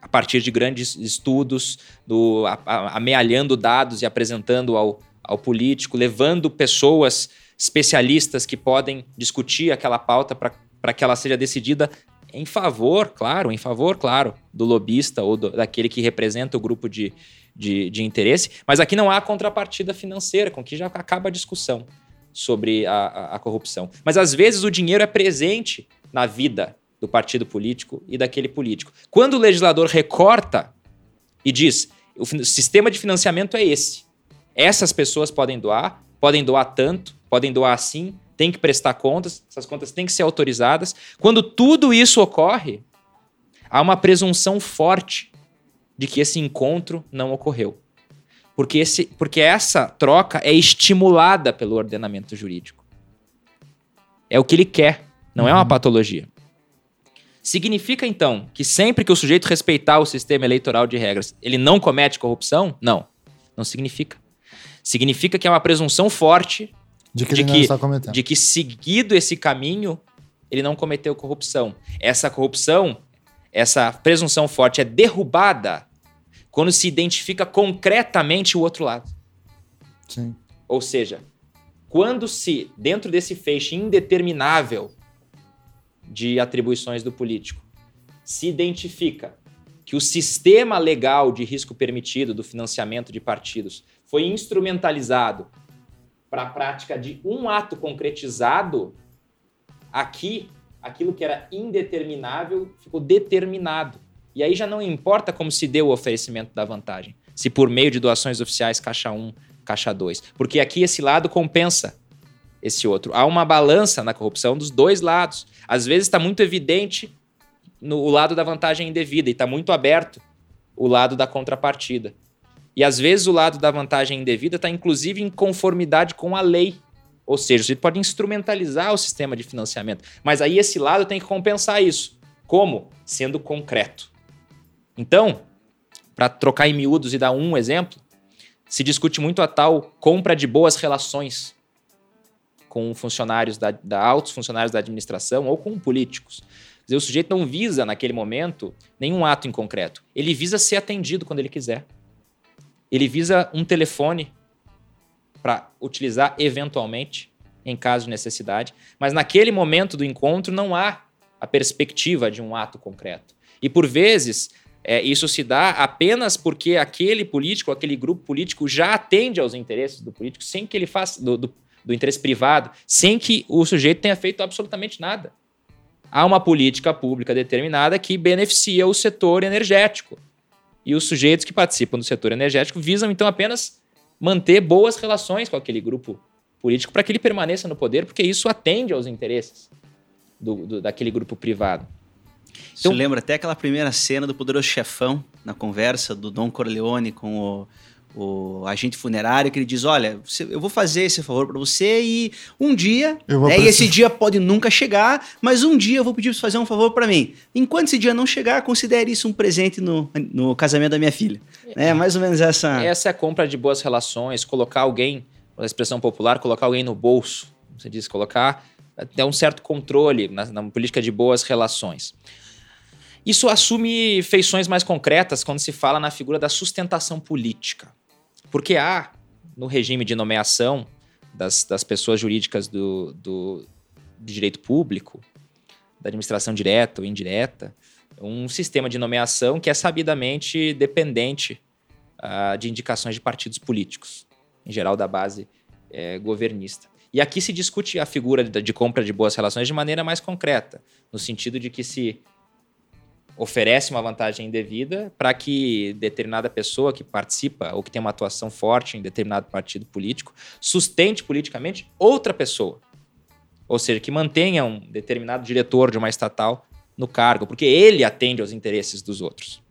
a partir de grandes estudos, do, a, a, amealhando dados e apresentando ao, ao político, levando pessoas especialistas que podem discutir aquela pauta para que ela seja decidida em favor, claro, em favor, claro, do lobista ou do, daquele que representa o grupo de, de, de interesse, mas aqui não há contrapartida financeira, com que já acaba a discussão sobre a, a, a corrupção. Mas às vezes o dinheiro é presente na vida do partido político e daquele político. Quando o legislador recorta e diz o sistema de financiamento é esse, essas pessoas podem doar, podem doar tanto, podem doar assim, tem que prestar contas, essas contas têm que ser autorizadas. Quando tudo isso ocorre, há uma presunção forte de que esse encontro não ocorreu. Porque, esse, porque essa troca é estimulada pelo ordenamento jurídico. É o que ele quer, não uhum. é uma uhum. patologia. Significa então que sempre que o sujeito respeitar o sistema eleitoral de regras, ele não comete corrupção? Não. Não significa. Significa que é uma presunção forte de que, de que, de que seguido esse caminho, ele não cometeu corrupção. Essa corrupção, essa presunção forte é derrubada quando se identifica concretamente o outro lado. Sim. Ou seja, quando se, dentro desse feixe indeterminável de atribuições do político, se identifica que o sistema legal de risco permitido do financiamento de partidos foi instrumentalizado para a prática de um ato concretizado, aqui aquilo que era indeterminável ficou determinado. E aí já não importa como se deu o oferecimento da vantagem. Se por meio de doações oficiais, caixa 1, caixa 2. Porque aqui esse lado compensa esse outro. Há uma balança na corrupção dos dois lados. Às vezes está muito evidente no o lado da vantagem indevida e está muito aberto o lado da contrapartida. E às vezes o lado da vantagem indevida está inclusive em conformidade com a lei. Ou seja, você pode instrumentalizar o sistema de financiamento. Mas aí esse lado tem que compensar isso. Como? Sendo concreto. Então, para trocar em miúdos e dar um exemplo, se discute muito a tal compra de boas relações com funcionários da, da altos funcionários da administração ou com políticos. Dizer, o sujeito não visa, naquele momento, nenhum ato em concreto. Ele visa ser atendido quando ele quiser. Ele visa um telefone para utilizar eventualmente, em caso de necessidade. Mas naquele momento do encontro não há a perspectiva de um ato concreto. E por vezes é, isso se dá apenas porque aquele político, aquele grupo político já atende aos interesses do político sem que ele faça do, do, do interesse privado, sem que o sujeito tenha feito absolutamente nada. Há uma política pública determinada que beneficia o setor energético. E os sujeitos que participam do setor energético visam então apenas manter boas relações com aquele grupo político para que ele permaneça no poder, porque isso atende aos interesses do, do daquele grupo privado. Então, lembra até aquela primeira cena do Poderoso Chefão, na conversa do Don Corleone com o, o agente funerário, que ele diz: Olha, eu vou fazer esse favor para você e um dia, né, e esse dia pode nunca chegar, mas um dia eu vou pedir para você fazer um favor para mim. Enquanto esse dia não chegar, considere isso um presente no, no casamento da minha filha. É, é mais ou menos essa. Essa é a compra de boas relações, colocar alguém, a expressão popular, colocar alguém no bolso. Você diz, colocar. Ter um certo controle na, na política de boas relações. Isso assume feições mais concretas quando se fala na figura da sustentação política. Porque há, no regime de nomeação das, das pessoas jurídicas do, do, direito público, da administração direta ou indireta, um sistema de nomeação que é sabidamente dependente uh, de indicações de partidos políticos, em geral da base é, governista. E aqui se discute a figura de, de compra de boas relações de maneira mais concreta, no sentido de que se oferece uma vantagem indevida para que determinada pessoa que participa ou que tem uma atuação forte em determinado partido político sustente politicamente outra pessoa. Ou seja, que mantenha um determinado diretor de uma estatal no cargo, porque ele atende aos interesses dos outros.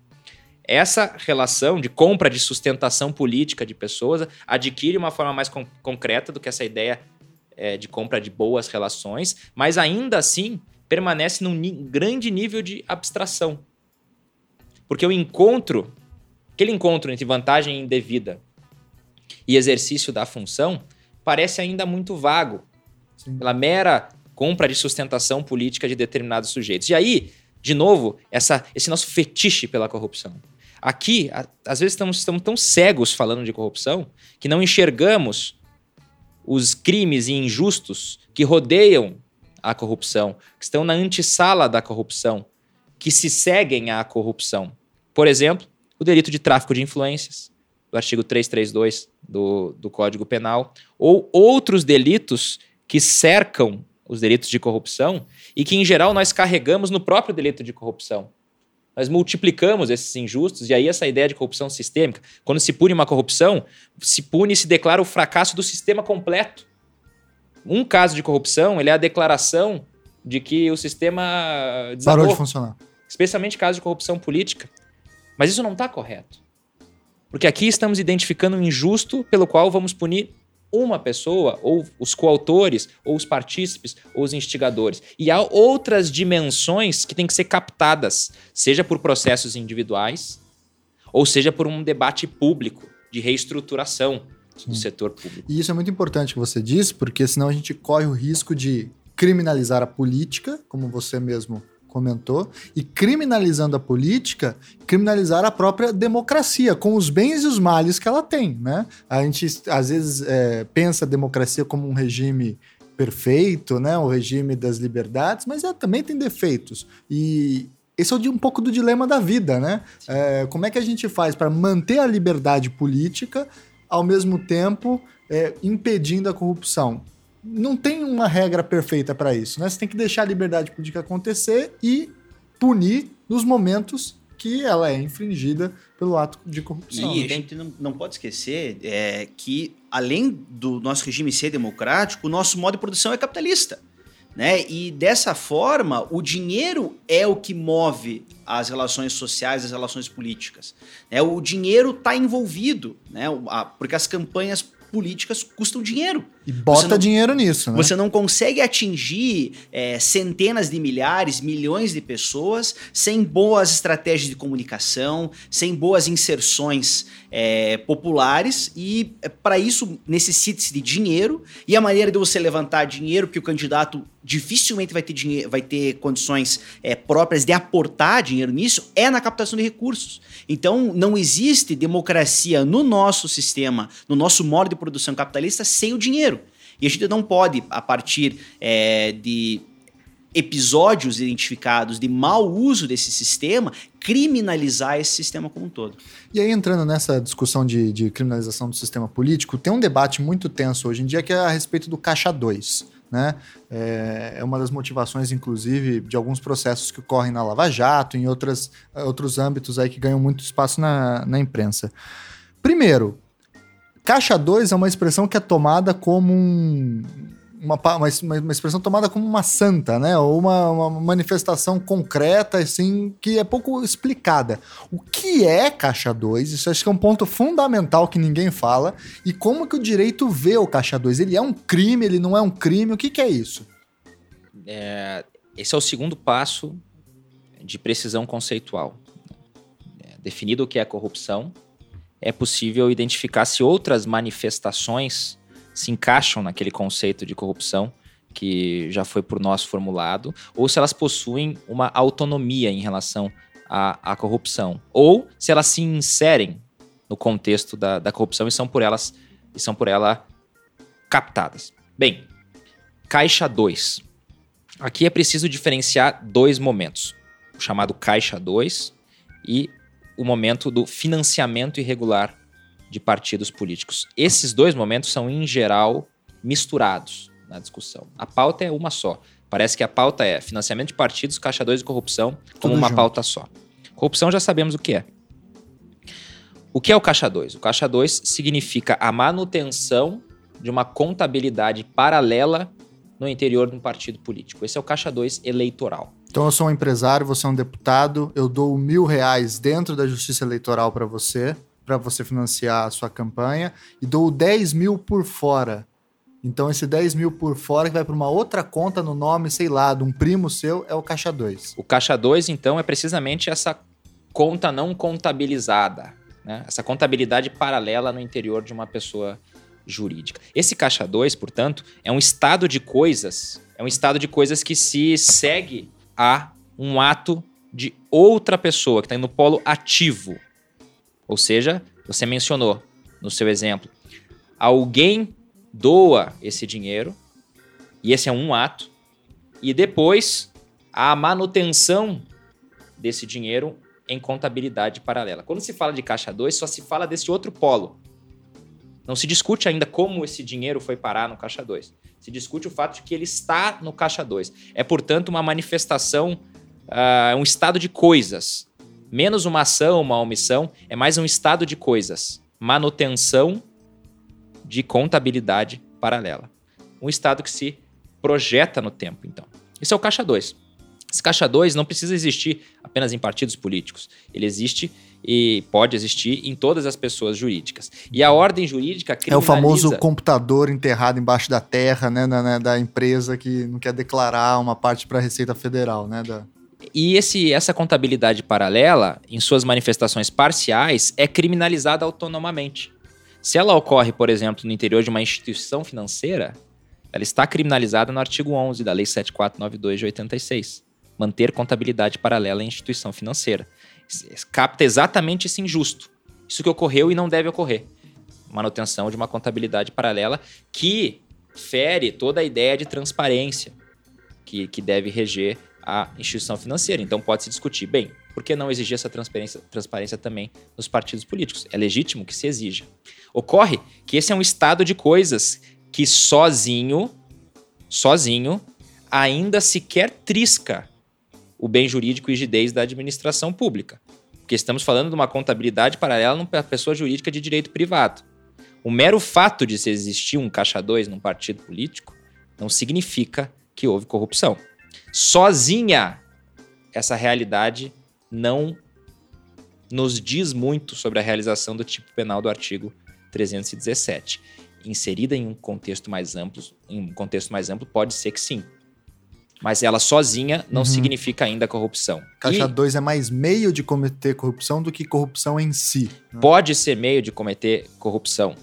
Essa relação de compra de sustentação política de pessoas adquire uma forma mais con concreta do que essa ideia é, de compra de boas relações, mas ainda assim permanece num grande nível de abstração. Porque o encontro, aquele encontro entre vantagem indevida e exercício da função, parece ainda muito vago, Sim. pela mera compra de sustentação política de determinados sujeitos. E aí, de novo, essa, esse nosso fetiche pela corrupção. Aqui, a, às vezes estamos, estamos tão cegos falando de corrupção que não enxergamos os crimes e injustos que rodeiam à corrupção, que estão na antessala da corrupção, que se seguem à corrupção. Por exemplo, o delito de tráfico de influências, do artigo 332 do, do Código Penal, ou outros delitos que cercam os delitos de corrupção e que, em geral, nós carregamos no próprio delito de corrupção. Nós multiplicamos esses injustos, e aí essa ideia de corrupção sistêmica. Quando se pune uma corrupção, se pune e se declara o fracasso do sistema completo. Um caso de corrupção, ele é a declaração de que o sistema desabou, parou de funcionar. Especialmente casos de corrupção política. Mas isso não está correto. Porque aqui estamos identificando um injusto pelo qual vamos punir uma pessoa, ou os coautores, ou os partícipes, ou os instigadores. E há outras dimensões que têm que ser captadas, seja por processos individuais, ou seja por um debate público de reestruturação Sim. do setor público. E isso é muito importante que você disse, porque senão a gente corre o risco de criminalizar a política, como você mesmo comentou, e criminalizando a política, criminalizar a própria democracia, com os bens e os males que ela tem, né? A gente, às vezes, é, pensa a democracia como um regime perfeito, né? O regime das liberdades, mas é, também tem defeitos. E esse é um pouco do dilema da vida, né? É, como é que a gente faz para manter a liberdade política, ao mesmo tempo é, impedindo a corrupção? não tem uma regra perfeita para isso, né? Você tem que deixar a liberdade política acontecer e punir nos momentos que ela é infringida pelo ato de corrupção. E a gente não, não pode esquecer é, que, além do nosso regime ser democrático, o nosso modo de produção é capitalista. Né? E dessa forma, o dinheiro é o que move as relações sociais, as relações políticas. Né? O dinheiro está envolvido, né? porque as campanhas políticas custam dinheiro. E bota não, dinheiro nisso, né? Você não consegue atingir é, centenas de milhares, milhões de pessoas sem boas estratégias de comunicação, sem boas inserções é, populares e é, para isso necessita-se de dinheiro e a maneira de você levantar dinheiro que o candidato dificilmente vai ter, dinheiro, vai ter condições é, próprias de aportar dinheiro nisso é na captação de recursos. Então não existe democracia no nosso sistema, no nosso modo de produção capitalista sem o dinheiro. E a gente não pode, a partir é, de episódios identificados de mau uso desse sistema, criminalizar esse sistema como um todo. E aí, entrando nessa discussão de, de criminalização do sistema político, tem um debate muito tenso hoje em dia que é a respeito do Caixa 2. Né? É, é uma das motivações, inclusive, de alguns processos que ocorrem na Lava Jato, em outras, outros âmbitos aí que ganham muito espaço na, na imprensa. Primeiro, Caixa 2 é uma expressão que é tomada como um, uma, uma, uma, expressão tomada como uma santa, né? Ou uma, uma, manifestação concreta, assim, que é pouco explicada. O que é Caixa 2? Isso acho que é um ponto fundamental que ninguém fala. E como que o direito vê o Caixa 2? Ele é um crime, ele não é um crime? O que, que é isso? É, esse é o segundo passo de precisão conceitual. É, definido o que é corrupção, é possível identificar se outras manifestações se encaixam naquele conceito de corrupção que já foi por nós formulado, ou se elas possuem uma autonomia em relação à, à corrupção, ou se elas se inserem no contexto da, da corrupção e são por elas e são por ela captadas. Bem, caixa 2. Aqui é preciso diferenciar dois momentos, o chamado caixa 2 e o momento do financiamento irregular de partidos políticos. Esses dois momentos são, em geral, misturados na discussão. A pauta é uma só. Parece que a pauta é financiamento de partidos, caixa 2 e corrupção como Tudo uma junto. pauta só. Corrupção já sabemos o que é. O que é o caixa 2? O caixa 2 significa a manutenção de uma contabilidade paralela no interior de um partido político. Esse é o caixa 2 eleitoral. Então eu sou um empresário, você é um deputado, eu dou mil reais dentro da justiça eleitoral para você, para você financiar a sua campanha, e dou 10 mil por fora. Então esse 10 mil por fora que vai para uma outra conta no nome, sei lá, de um primo seu, é o Caixa 2. O Caixa 2, então, é precisamente essa conta não contabilizada, né? essa contabilidade paralela no interior de uma pessoa jurídica. Esse Caixa 2, portanto, é um estado de coisas, é um estado de coisas que se segue a um ato de outra pessoa que está no polo ativo. Ou seja, você mencionou no seu exemplo, alguém doa esse dinheiro, e esse é um ato, e depois a manutenção desse dinheiro em contabilidade paralela. Quando se fala de caixa 2, só se fala desse outro polo. Não se discute ainda como esse dinheiro foi parar no caixa 2. Se discute o fato de que ele está no caixa 2. É, portanto, uma manifestação, uh, um estado de coisas. Menos uma ação, uma omissão, é mais um estado de coisas. Manutenção de contabilidade paralela. Um estado que se projeta no tempo, então. Esse é o caixa 2. Esse caixa 2 não precisa existir apenas em partidos políticos. Ele existe e pode existir em todas as pessoas jurídicas. E a ordem jurídica criminaliza... É o famoso computador enterrado embaixo da terra, né, né da empresa que não quer declarar uma parte para a Receita Federal, né, da... E esse, essa contabilidade paralela, em suas manifestações parciais, é criminalizada autonomamente. Se ela ocorre, por exemplo, no interior de uma instituição financeira, ela está criminalizada no artigo 11 da Lei 7492 de 86 manter contabilidade paralela em instituição financeira. Capta exatamente esse injusto. Isso que ocorreu e não deve ocorrer. Manutenção de uma contabilidade paralela que fere toda a ideia de transparência que, que deve reger a instituição financeira. Então pode se discutir, bem, por que não exigir essa transparência, transparência também nos partidos políticos? É legítimo que se exija. Ocorre que esse é um estado de coisas que sozinho, sozinho, ainda sequer trisca o bem jurídico e rigidez da administração pública. Porque estamos falando de uma contabilidade paralela numa pessoa jurídica de direito privado. O mero fato de se existir um caixa 2 num partido político não significa que houve corrupção. Sozinha, essa realidade não nos diz muito sobre a realização do tipo penal do artigo 317. Inserida em um contexto mais amplo, em um contexto mais amplo, pode ser que sim. Mas ela sozinha não uhum. significa ainda corrupção. Caixa 2 é mais meio de cometer corrupção do que corrupção em si. Né? Pode ser meio de cometer corrupção.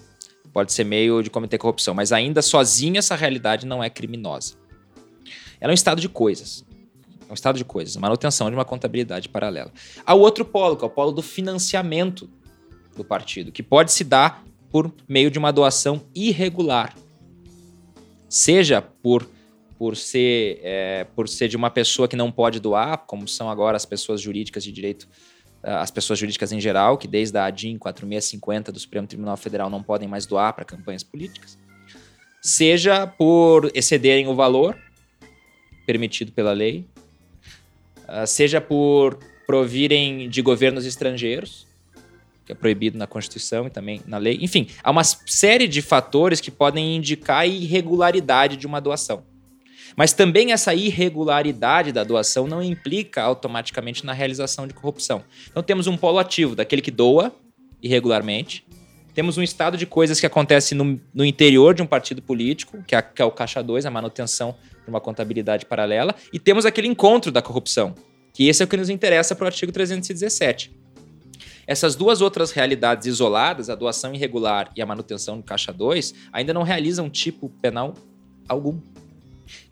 Pode ser meio de cometer corrupção, mas ainda sozinha essa realidade não é criminosa. Ela é um estado de coisas. É um estado de coisas, manutenção de uma contabilidade paralela. Há o outro polo, que é o polo do financiamento do partido, que pode se dar por meio de uma doação irregular. Seja por por ser, é, por ser de uma pessoa que não pode doar, como são agora as pessoas jurídicas de direito, ah, as pessoas jurídicas em geral, que desde a ADIM 4650 do Supremo Tribunal Federal não podem mais doar para campanhas políticas, seja por excederem o valor permitido pela lei, ah, seja por provirem de governos estrangeiros, que é proibido na Constituição e também na lei. Enfim, há uma série de fatores que podem indicar a irregularidade de uma doação. Mas também essa irregularidade da doação não implica automaticamente na realização de corrupção. Então temos um polo ativo, daquele que doa irregularmente. Temos um estado de coisas que acontece no, no interior de um partido político, que é, que é o caixa 2, a manutenção de uma contabilidade paralela. E temos aquele encontro da corrupção, que esse é o que nos interessa para o artigo 317. Essas duas outras realidades isoladas, a doação irregular e a manutenção do caixa 2, ainda não realizam tipo penal algum.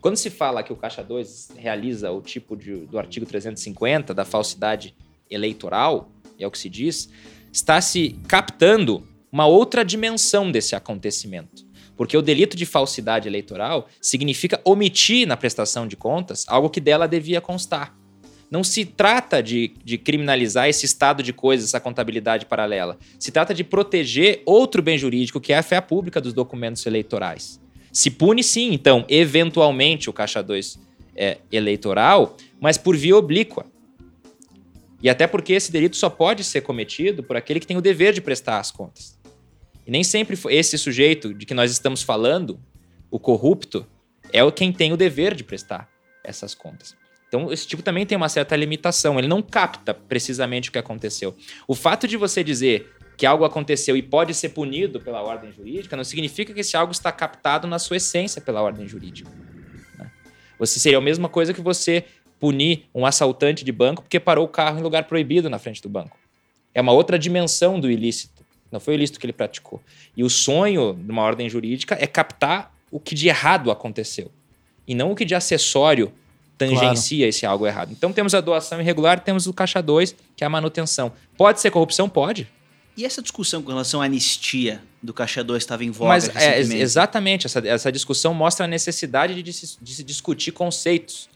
Quando se fala que o Caixa 2 realiza o tipo de, do artigo 350 da falsidade eleitoral, é o que se diz, está se captando uma outra dimensão desse acontecimento. Porque o delito de falsidade eleitoral significa omitir na prestação de contas algo que dela devia constar. Não se trata de, de, criminalizar esse estado de coisas, essa contabilidade paralela. Se trata de proteger outro bem jurídico, que é a fé pública dos documentos eleitorais. Se pune sim, então, eventualmente o caixa 2 é eleitoral, mas por via oblíqua. E até porque esse delito só pode ser cometido por aquele que tem o dever de prestar as contas. E nem sempre esse sujeito de que nós estamos falando, o corrupto, é o quem tem o dever de prestar essas contas. Então, esse tipo também tem uma certa limitação. Ele não capta precisamente o que aconteceu. O fato de você dizer que algo aconteceu e pode ser punido pela ordem jurídica, não significa que esse algo está captado na sua essência pela ordem jurídica. Né? Você seria a mesma coisa que você punir um assaltante de banco porque parou o carro em lugar proibido na frente do banco. É uma outra dimensão do ilícito. Não foi o ilícito que ele praticou. E o sonho de uma ordem jurídica é captar o que de errado aconteceu. E não o que de acessório tangencia claro. esse algo errado. Então temos a doação irregular, temos o caixa 2, que é a manutenção. Pode ser corrupção? Pode. E essa discussão com relação à anistia do Caixa 2 estava em voga Mas, é, exatamente, essa, essa discussão mostra a necessidade de se, de se discutir conceitos.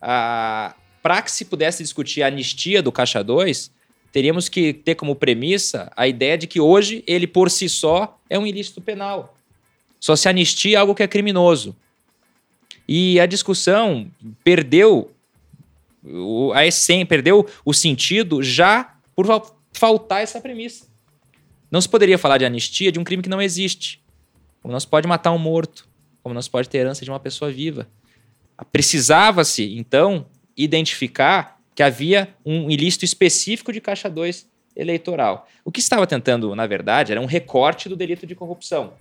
Ah, Para que se pudesse discutir a anistia do Caixa 2, teríamos que ter como premissa a ideia de que hoje ele por si só é um ilícito penal. Só se anistia algo que é criminoso. E a discussão perdeu o, a essência, perdeu o sentido já por faltar essa premissa. Não se poderia falar de anistia de um crime que não existe. Como não se pode matar um morto, como não se pode ter herança de uma pessoa viva. Precisava-se, então, identificar que havia um ilícito específico de caixa 2 eleitoral. O que estava tentando, na verdade, era um recorte do delito de corrupção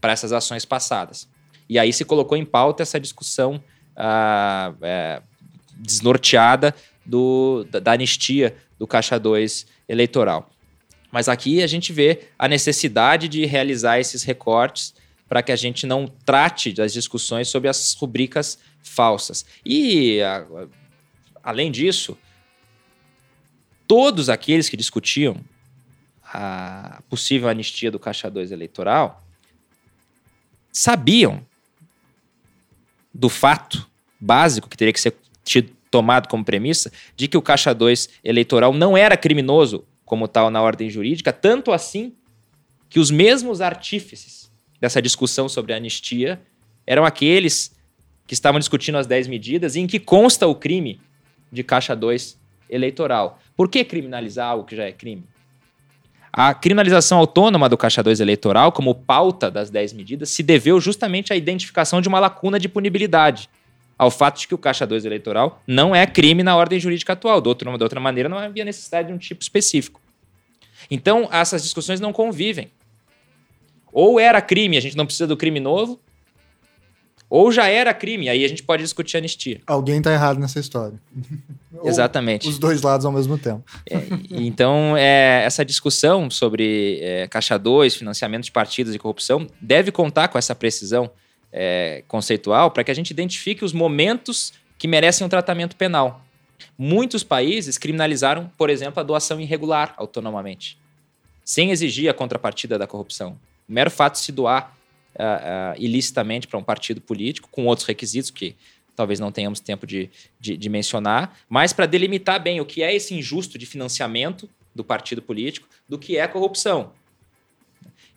para essas ações passadas. E aí se colocou em pauta essa discussão ah, é, desnorteada do, da, da anistia do caixa 2 eleitoral. Mas aqui a gente vê a necessidade de realizar esses recortes para que a gente não trate das discussões sobre as rubricas falsas. E, a, além disso, todos aqueles que discutiam a possível anistia do Caixa 2 eleitoral sabiam do fato básico que teria que ser tido, tomado como premissa de que o Caixa 2 eleitoral não era criminoso como tal na ordem jurídica, tanto assim que os mesmos artífices dessa discussão sobre anistia eram aqueles que estavam discutindo as 10 medidas em que consta o crime de caixa 2 eleitoral. Por que criminalizar algo que já é crime? A criminalização autônoma do caixa 2 eleitoral, como pauta das 10 medidas, se deveu justamente à identificação de uma lacuna de punibilidade, ao fato de que o caixa 2 eleitoral não é crime na ordem jurídica atual. De outra, de outra maneira, não havia necessidade de um tipo específico. Então, essas discussões não convivem. Ou era crime, a gente não precisa do crime novo, ou já era crime, aí a gente pode discutir anistia. Alguém está errado nessa história. Exatamente. os dois lados ao mesmo tempo. É, então, é, essa discussão sobre é, Caixa 2, financiamento de partidos e corrupção, deve contar com essa precisão é, conceitual para que a gente identifique os momentos que merecem um tratamento penal. Muitos países criminalizaram, por exemplo, a doação irregular autonomamente, sem exigir a contrapartida da corrupção. O mero fato de se doar uh, uh, ilicitamente para um partido político, com outros requisitos que talvez não tenhamos tempo de, de, de mencionar, mas para delimitar bem o que é esse injusto de financiamento do partido político do que é corrupção.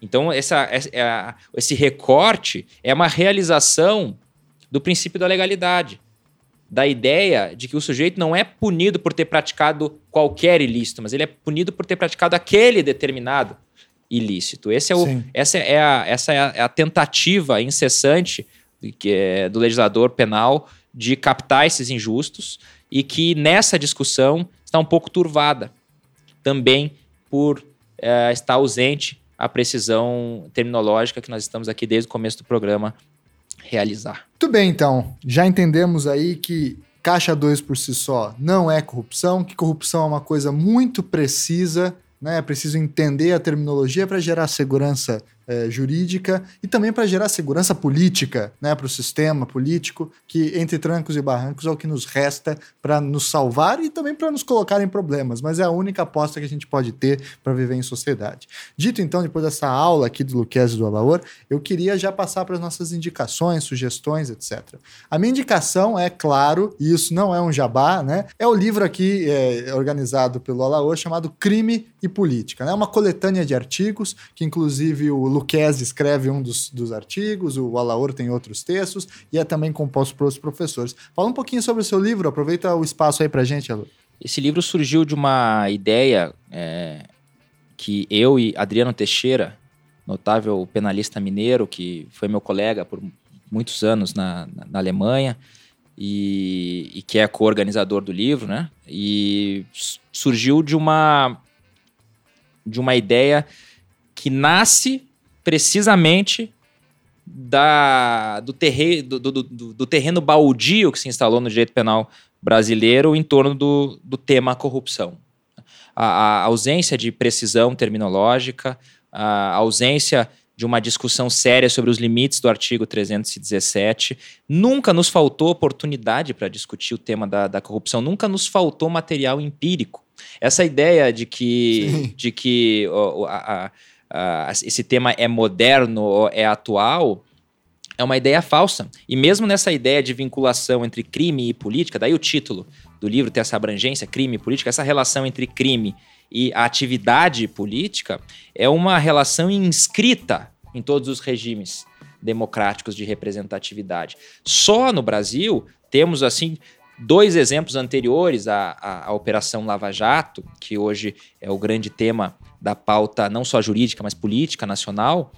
Então, essa, essa, esse recorte é uma realização do princípio da legalidade, da ideia de que o sujeito não é punido por ter praticado qualquer ilícito, mas ele é punido por ter praticado aquele determinado ilícito. Esse é o, essa é a, essa é a, é a tentativa incessante que é, do legislador penal de captar esses injustos e que nessa discussão está um pouco turvada também por é, estar ausente a precisão terminológica que nós estamos aqui desde o começo do programa realizar. Muito bem, então. Já entendemos aí que caixa 2 por si só não é corrupção, que corrupção é uma coisa muito precisa né? É preciso entender a terminologia para gerar segurança é, jurídica e também para gerar segurança política né, para o sistema político, que entre trancos e barrancos é o que nos resta para nos salvar e também para nos colocar em problemas, mas é a única aposta que a gente pode ter para viver em sociedade. Dito então, depois dessa aula aqui do Luquezzi do Alaor, eu queria já passar para as nossas indicações, sugestões, etc. A minha indicação é, claro, e isso não é um jabá, né? É o livro aqui é, organizado pelo Alaor chamado Crime e Política. É né? uma coletânea de artigos que, inclusive, o Luquezzi escreve um dos, dos artigos, o Alaor tem outros textos e é também composto por outros professores. Fala um pouquinho sobre o seu livro, aproveita o espaço aí pra gente, Alaor. Esse livro surgiu de uma ideia é, que eu e Adriano Teixeira, notável penalista mineiro, que foi meu colega por muitos anos na, na, na Alemanha, e, e, que é co-organizador do livro, né? E surgiu de uma de uma ideia que nasce precisamente da, do, terre, do, do, do, do, terreno baldio que se instalou no direito penal brasileiro em torno do, do tema corrupção. A, a ausência de precisão terminológica, a ausência de uma discussão séria sobre os limites do artigo 317. Nunca nos faltou oportunidade para discutir o tema da, da, corrupção, nunca nos faltou material empírico. Essa ideia de que, de que a, a, uh, esse tema é moderno ou é atual, é uma ideia falsa. E mesmo nessa ideia de vinculação entre crime e política, daí o título do livro tem essa abrangência, crime e política, essa relação entre crime e atividade política é uma relação inscrita em todos os regimes democráticos de representatividade. Só no Brasil temos assim dois exemplos anteriores à, à, à, Operação Lava Jato, que hoje é o grande tema da pauta não só jurídica, mas política nacional.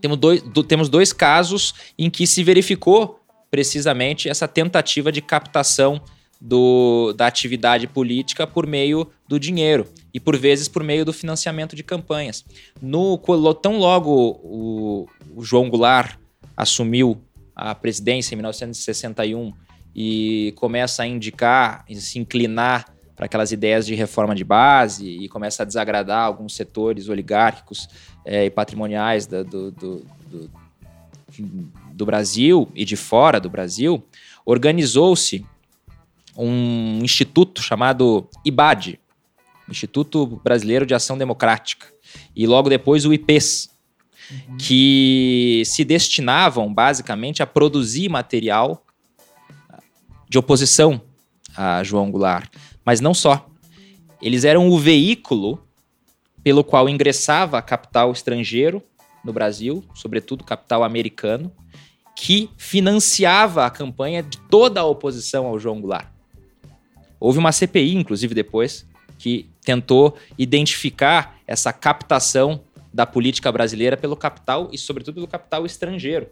Temos dois, do, temos dois casos em que se verificou precisamente essa tentativa de captação do, da atividade política por meio do dinheiro e por vezes por meio do financiamento de campanhas. No tão logo o, o João Goulart assumiu a presidência em 1961 e começa a indicar e se inclinar para aquelas ideias de reforma de base e começa a desagradar alguns setores oligárquicos é, e patrimoniais do, do, do, do Brasil e de fora do Brasil, organizou-se um instituto chamado IBAD, Instituto Brasileiro de Ação Democrática, e logo depois o IPES, uhum. que se destinavam basicamente a produzir material de oposição a João Goulart, mas não só. Eles eram o veículo pelo qual ingressava capital estrangeiro no Brasil, sobretudo capital americano, que financiava a campanha de toda a oposição ao João Goulart. Houve uma CPI, inclusive, depois, que tentou identificar essa captação da política brasileira pelo capital e, sobretudo, pelo capital estrangeiro.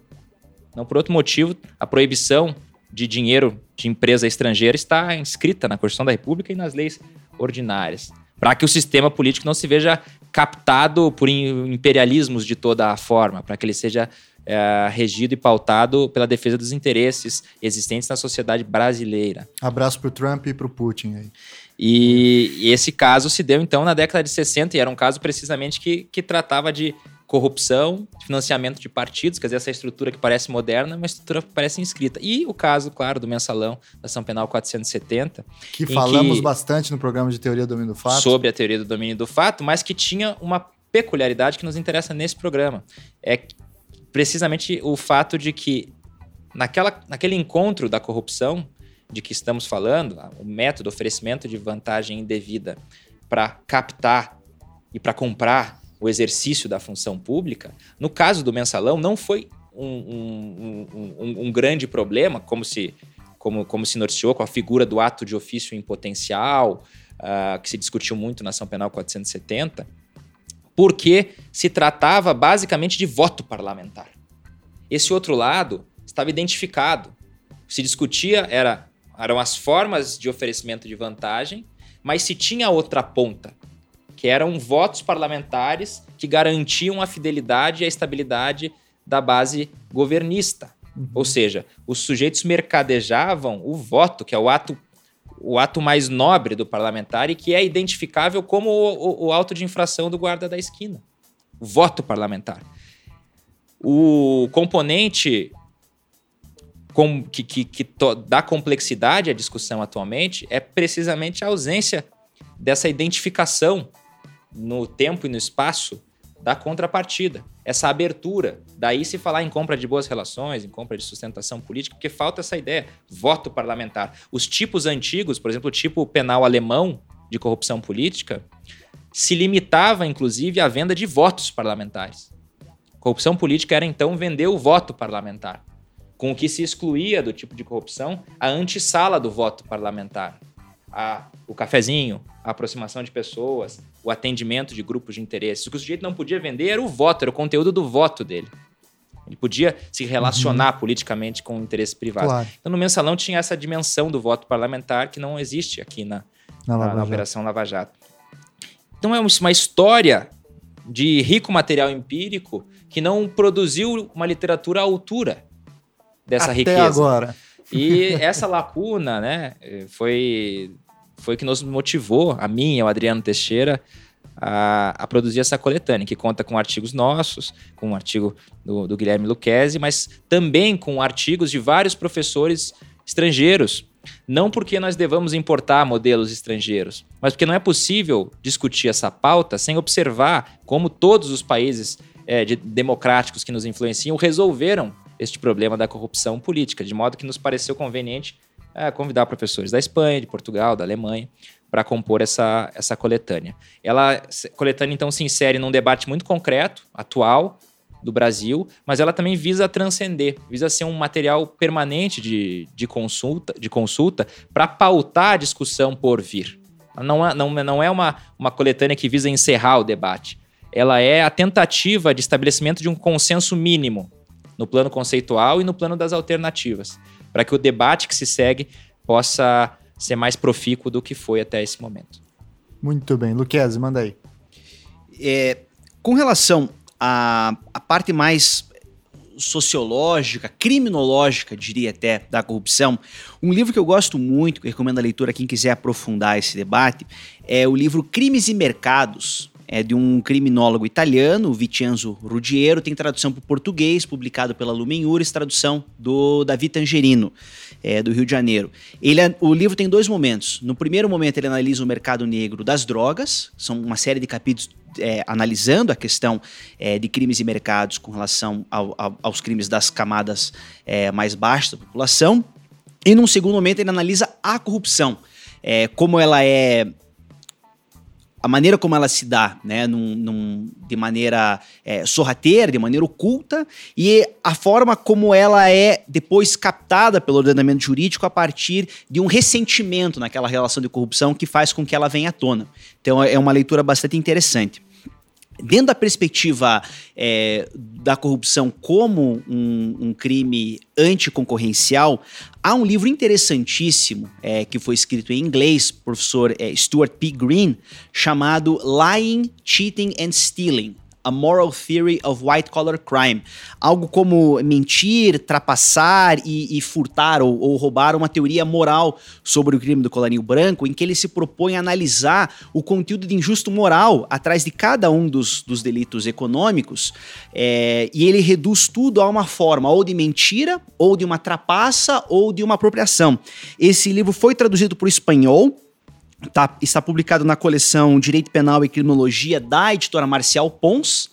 Não por outro motivo, a proibição de dinheiro de empresa estrangeira está inscrita na Constituição da República e nas leis ordinárias, para que o sistema político não se veja captado por imperialismos de toda a forma, para que ele seja é, regido e pautado pela defesa dos interesses existentes na sociedade brasileira. Abraço para o Trump e para o Putin aí. E, e, esse caso se deu então na década de 60 e era um caso precisamente que, que tratava de corrupção, financiamento de partidos, quer dizer, essa estrutura que parece moderna, uma estrutura que parece inscrita. E o caso, claro, do mensalão da ação penal 470. Que falamos que, bastante no programa de teoria do domínio do fato. Sobre a teoria do domínio do fato, mas que tinha uma peculiaridade que nos interessa nesse programa. É precisamente o fato de que naquela, naquele encontro da corrupção de que estamos falando, o método, oferecimento de vantagem indevida para captar e para comprar o exercício da função pública, no caso do mensalão, não foi um, um, um, um grande problema, como se, como, como se noticiou com a figura do ato de ofício em potencial, uh, que se discutiu muito na ação penal 470, porque se tratava basicamente de voto parlamentar. Esse outro lado estava identificado. O que se discutia era, eram as formas de oferecimento de vantagem, mas se tinha outra ponta, que eram votos parlamentares que garantiam a fidelidade e a estabilidade da base governista. Uhum. Ou seja, os sujeitos mercadejavam o voto, que é o ato o ato mais nobre do parlamentar e que é identificável como o, o, o auto de infração do guarda da esquina. O voto parlamentar. O componente com, que, que, que to, dá complexidade à discussão atualmente é precisamente a ausência dessa identificação no tempo e no espaço da contrapartida, essa abertura. Daí se falar em compra de boas relações, em compra de sustentação política, porque falta essa ideia, voto parlamentar. Os tipos antigos, por exemplo, o tipo penal alemão de corrupção política, se limitava inclusive à venda de votos parlamentares. Corrupção política era então vender o voto parlamentar, com o que se excluía do tipo de corrupção a antessala do voto parlamentar a, o cafezinho, a aproximação de pessoas, o atendimento de grupos de interesse. O que o sujeito não podia vender era o voto, era o conteúdo do voto dele. Ele podia se relacionar uhum. politicamente com o interesse privado. Claro. Então, no mensalão tinha essa dimensão do voto parlamentar que não existe aqui na, na, na, na Operação Lava Jato. Então, é uma história de rico material empírico que não produziu uma literatura à altura dessa Até riqueza. agora. E essa lacuna, né, foi, foi que nos motivou, a mim e ao Adriano Teixeira, a, a, produzir essa coletânea, que conta com artigos nossos, com um artigo do, do Guilherme Luquezzi, mas também com artigos de vários professores estrangeiros. Não porque nós devamos importar modelos estrangeiros, mas porque não é possível discutir essa pauta sem observar como todos os países é, de, democráticos que nos influenciam resolveram este problema da corrupção política, de modo que nos pareceu conveniente é, convidar professores da Espanha, de Portugal, da Alemanha, para compor essa, essa coletânea. Ela, coletânea, então, se insere num debate muito concreto, atual, do Brasil, mas ela também visa transcender, visa ser um material permanente de, de consulta, de consulta para pautar a discussão por vir. Não é, não, não é uma, uma coletânea que visa encerrar o debate. Ela é a tentativa de estabelecimento de um consenso mínimo no plano conceitual e no plano das alternativas, para que o debate que se segue possa ser mais profícuo do que foi até esse momento. Muito bem. Luquezzi, manda aí. É, com relação à, à parte mais sociológica, criminológica, diria até, da corrupção, um livro que eu gosto muito, que recomendo a leitura a quem quiser aprofundar esse debate, é o livro Crimes e Mercados, é de um criminólogo italiano, Vincenzo Ruggiero, tem tradução para o português, publicado pela Lumen Uris, tradução do Davi Tangerino, é, do Rio de Janeiro. Ele, é, o livro tem dois momentos. No primeiro momento, ele analisa o mercado negro das drogas, são uma série de capítulos é, analisando a questão é, de crimes e mercados com relação ao, ao, aos crimes das camadas é, mais baixas da população. E num segundo momento, ele analisa a corrupção, é, como ela é a maneira como ela se dá, né, num, num, de maneira é, sorrateira, de maneira oculta, e a forma como ela é depois captada pelo ordenamento jurídico a partir de um ressentimento naquela relação de corrupção que faz com que ela venha à tona. Então é uma leitura bastante interessante. Dentro da perspectiva é, da corrupção como um, um, crime anticoncorrencial, há um livro interessantíssimo é, que foi escrito em inglês, professor é, Stuart P. Green, chamado Lying, Cheating and Stealing a Moral Theory of White Collar Crime. Algo como mentir, trapassar e, e furtar ou, ou, roubar uma teoria moral sobre o crime do colarinho branco, em que ele se propõe a analisar o conteúdo de injusto moral atrás de cada um dos, dos delitos econômicos é, e ele reduz tudo a uma forma ou de mentira, ou de uma trapaça, ou de uma apropriação. Esse livro foi traduzido para o espanhol Tá, está publicado na coleção Direito Penal e Criminologia da editora Marcial Pons.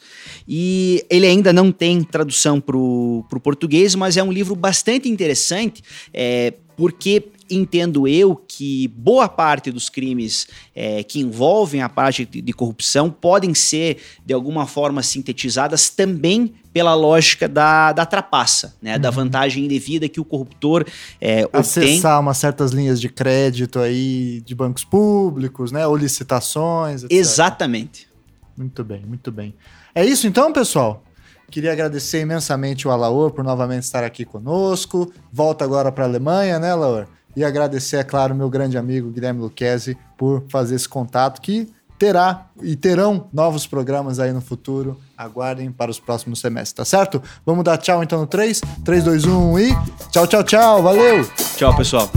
E ele ainda não tem tradução para o português, mas é um livro bastante interessante, é, porque entendo eu que boa parte dos crimes é, que envolvem a parte de, de, corrupção podem ser, de alguma forma, sintetizadas também pela lógica da, da trapaça, né? Uhum. Da vantagem indevida que o corruptor é, Acessar umas certas linhas de crédito aí de bancos públicos, né? Ou licitações, etc. Exatamente. Muito bem, muito bem. É isso então, pessoal? Queria agradecer imensamente o Alaor por novamente estar aqui conosco. Volta agora para a Alemanha, né, Alaor? E agradecer, é claro, meu grande amigo Guilherme Luquezzi por fazer esse contato que terá e terão novos programas aí no futuro. Aguardem para os próximos semestres, tá certo? Vamos dar tchau então no 3, 3, 2, 1 e tchau, tchau, tchau. Valeu! Tchau, pessoal.